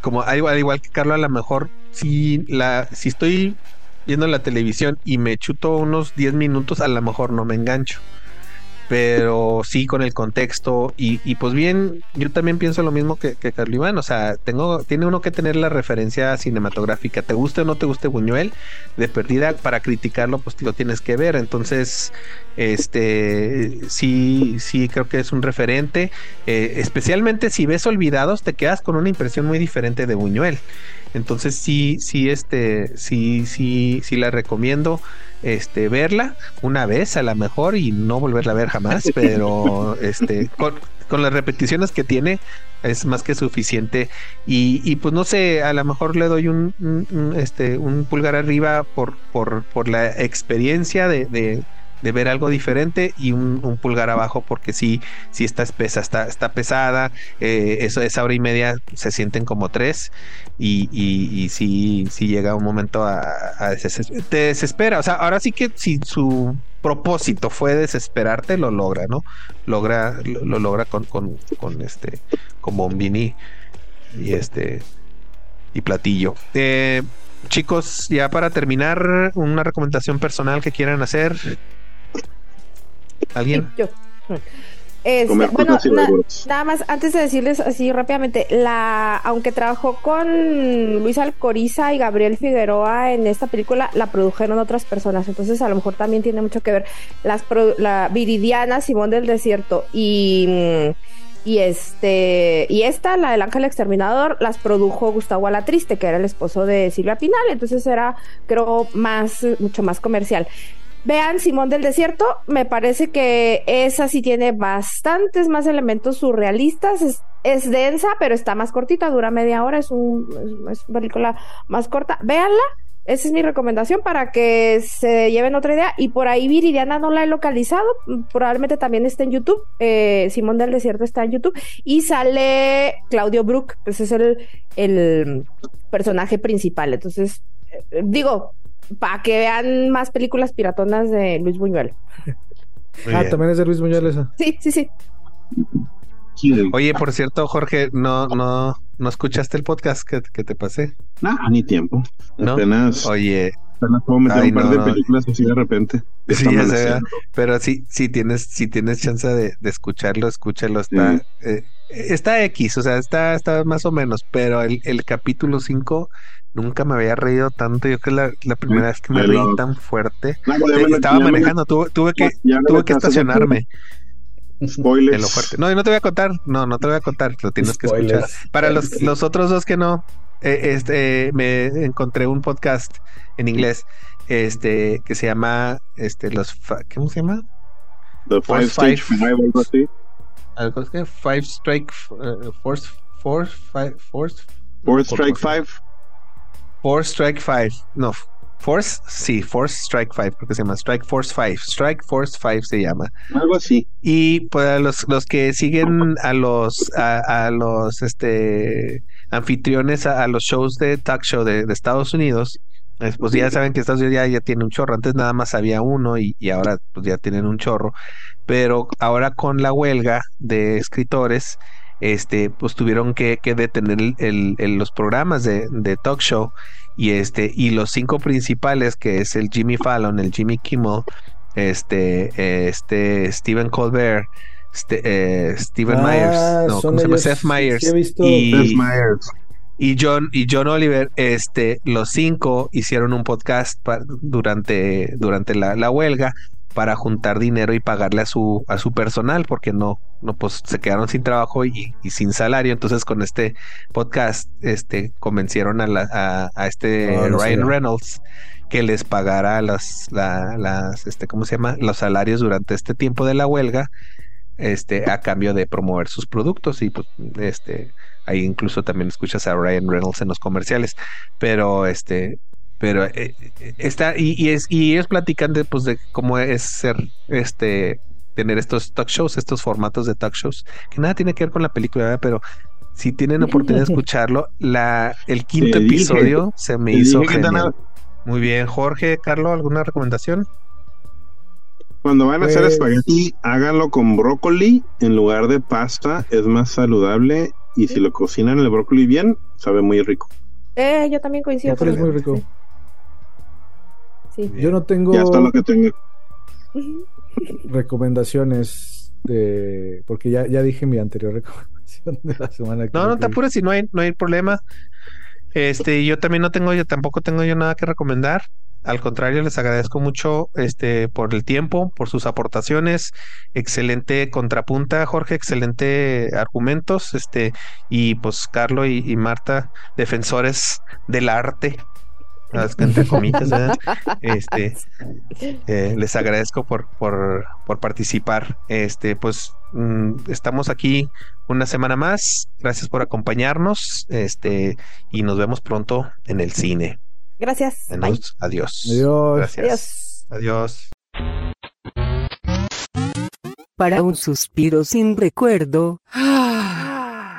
Speaker 4: como al igual, al igual que Carlos, a lo mejor si la, si estoy viendo la televisión y me chuto unos 10 minutos, a lo mejor no me engancho. Pero sí con el contexto y, pues bien, yo también pienso lo mismo que, que Carlos Iván, o sea, tengo, tiene uno que tener la referencia cinematográfica, te guste o no te guste Buñuel, de perdida para criticarlo pues lo tienes que ver, entonces este sí, sí creo que es un referente, eh, especialmente si ves Olvidados te quedas con una impresión muy diferente de Buñuel, entonces sí, sí, este, sí, sí, sí la recomiendo, este, verla una vez a lo mejor y no volverla a ver jamás, pero este, con, con las repeticiones que tiene es más que suficiente. Y, y pues no sé, a lo mejor le doy un, un- un, este un pulgar arriba por por, por la experiencia de, de, de ver algo diferente y un, pulgar abajo porque sí sí está espesa, está está pesada, eh, eso esa hora y media se sienten como tres y, y, llega un momento a, a deses- te desespera. O sea, ahora sí que si su propósito fue desesperarte, lo logra, ¿no? Logra, lo, lo logra con, con, con este, con bombini y este y platillo. Eh, chicos, ya para terminar, una recomendación personal que quieran hacer. ¿Alguien?
Speaker 3: Sí, yo. Este,
Speaker 1: Comer
Speaker 3: bueno, na- nada más, antes de decirles así rápidamente, la, aunque trabajó con Luis Alcoriza y Gabriel Figueroa en esta película, la produjeron otras personas, entonces a lo mejor también tiene mucho que ver. Las pro- la Viridiana, Simón del Desierto y mm, y este y esta, la del Ángel Exterminador, las produjo Gustavo Alatriste, que era el esposo de Silvia Pinal, entonces era creo más mucho más comercial. Vean Simón del Desierto, me parece que esa sí tiene bastantes más elementos surrealistas, es, densa, pero está más cortita, dura media hora, es, un, una película más corta. Véanla, esa es mi recomendación para que se lleven otra idea. Y por ahí Viridiana no la he localizado, probablemente también está en YouTube. Eh, Simón del Desierto está en YouTube. Y sale Claudio Brook, pues es el, el personaje principal. Entonces, eh, digo, para que vean más películas piratonas de Luis Buñuel.
Speaker 4: Muy
Speaker 2: Ah,
Speaker 4: bien.
Speaker 2: también es de Luis Buñuel esa.
Speaker 3: Sí, sí, sí.
Speaker 4: Oye, por cierto, Jorge, no, no, no escuchaste el podcast que, que te pasé.
Speaker 1: nah, ni tiempo.
Speaker 4: ¿No?
Speaker 1: Apenas,
Speaker 4: Oye,
Speaker 1: apenas puedo meter
Speaker 4: Ay,
Speaker 1: un par
Speaker 4: no,
Speaker 1: de
Speaker 4: no.
Speaker 1: películas así de repente.
Speaker 4: Sí, ya sé,
Speaker 1: amaneciendo.
Speaker 4: pero sí, sí tienes, si tienes chance de, de escucharlo, escúchalo, está,
Speaker 1: Sí.
Speaker 4: eh, está X, o sea, está, está más o menos, pero el, el capítulo 5 nunca me había reído tanto, yo creo que la, la primera vez que me
Speaker 1: I
Speaker 4: reí tan fuerte.
Speaker 1: Pues me
Speaker 4: Estaba
Speaker 1: ya me lo-
Speaker 4: manejando, tuve, tuve que, tuve estacionarme
Speaker 1: Spoilers.
Speaker 4: de lo fuerte. No, y no te voy a contar, no, no te voy a contar, lo tienes que
Speaker 2: Spoilers.
Speaker 4: escuchar. Para los, los otros dos que no, eh, este, eh, me encontré un podcast en inglés, este, que se llama, este, los, ¿cómo se llama?
Speaker 1: The Five
Speaker 4: Five.
Speaker 1: Stage Five, algo así.
Speaker 4: algo Five Strike eh, Force Force Five Force Por-
Speaker 1: Strike Five.
Speaker 4: Force Strike Five no Force sí Force Strike Five porque se llama Strike Force Five Strike Force Five se llama.
Speaker 1: Algo así.
Speaker 4: y pues los, los que siguen a los a, a los este anfitriones a, a los shows de talk show de, de Estados Unidos pues ya saben que Estados Unidos ya, ya tiene un chorro. Antes nada más había uno y, y ahora pues ya tienen un chorro. Pero ahora con la huelga de escritores este pues tuvieron que, que detener el- el- el- los programas de, de talk show y este y los cinco principales que es el Jimmy Fallon el Jimmy Kimmel este este Stephen Colbert este, eh, Stephen
Speaker 2: Ah,
Speaker 4: Myers no ¿cómo se llama Seth Myers
Speaker 2: sí he visto.
Speaker 4: y,
Speaker 1: Seth Meyers.
Speaker 4: y John y John Oliver, este, los cinco hicieron un podcast durante, durante la, la huelga para juntar dinero y pagarle a su, a su personal, porque no, no, pues se quedaron sin trabajo y, y sin salario. Entonces, con este podcast, este, convencieron a, la, a, a este
Speaker 2: Ah, no
Speaker 4: Ryan. Reynolds que les pagara las, la- las, este, ¿cómo se llama? Los salarios durante este tiempo de la huelga, este, a cambio de promover sus productos y pues, este, ahí incluso también escuchas a Ryan Reynolds en los comerciales, pero este, pero eh, eh, está y, y es y ellos platican de pues de cómo es ser este tener estos talk shows, estos formatos de talk shows que nada tiene que ver con la película, ¿verdad? pero si tienen oportunidad de escucharlo, la el quinto
Speaker 1: Te dije,
Speaker 4: episodio se me hizo genial. Muy bien, Jorge, Carlos, ¿alguna recomendación?
Speaker 1: Cuando van a hacer
Speaker 2: Pues-
Speaker 1: espagueti, háganlo con brócoli en lugar de pasta. Es más saludable. Y si lo cocinan el brócoli bien, sabe muy rico.
Speaker 3: Eh, yo también coincido
Speaker 2: Brócoli es
Speaker 3: con
Speaker 2: muy rico.
Speaker 3: Sí. Sí.
Speaker 2: Yo no tengo
Speaker 1: Ya está lo que tenga.
Speaker 3: Ujú.
Speaker 2: recomendaciones de. Porque ya, ya dije mi anterior recomendación de la semana que
Speaker 4: No, no te apures, si no hay, no hay problema. Este, yo también no tengo, yo tampoco tengo yo nada que recomendar. Al contrario, les agradezco mucho este por el tiempo, por sus aportaciones. Excelente contrapunta, Jorge, excelente argumentos. Este, y pues Carlos y, y Marta, defensores del arte. Entre comillas, ¿verdad? Este, eh, les agradezco por, por, por participar. Este, pues mm, estamos aquí una semana más. Gracias por acompañarnos. Este, y nos vemos pronto en el cine.
Speaker 3: Gracias.
Speaker 4: Adiós.
Speaker 2: Adiós.
Speaker 4: Gracias.
Speaker 3: Adiós.
Speaker 4: Adiós.
Speaker 5: Para un suspiro sin recuerdo.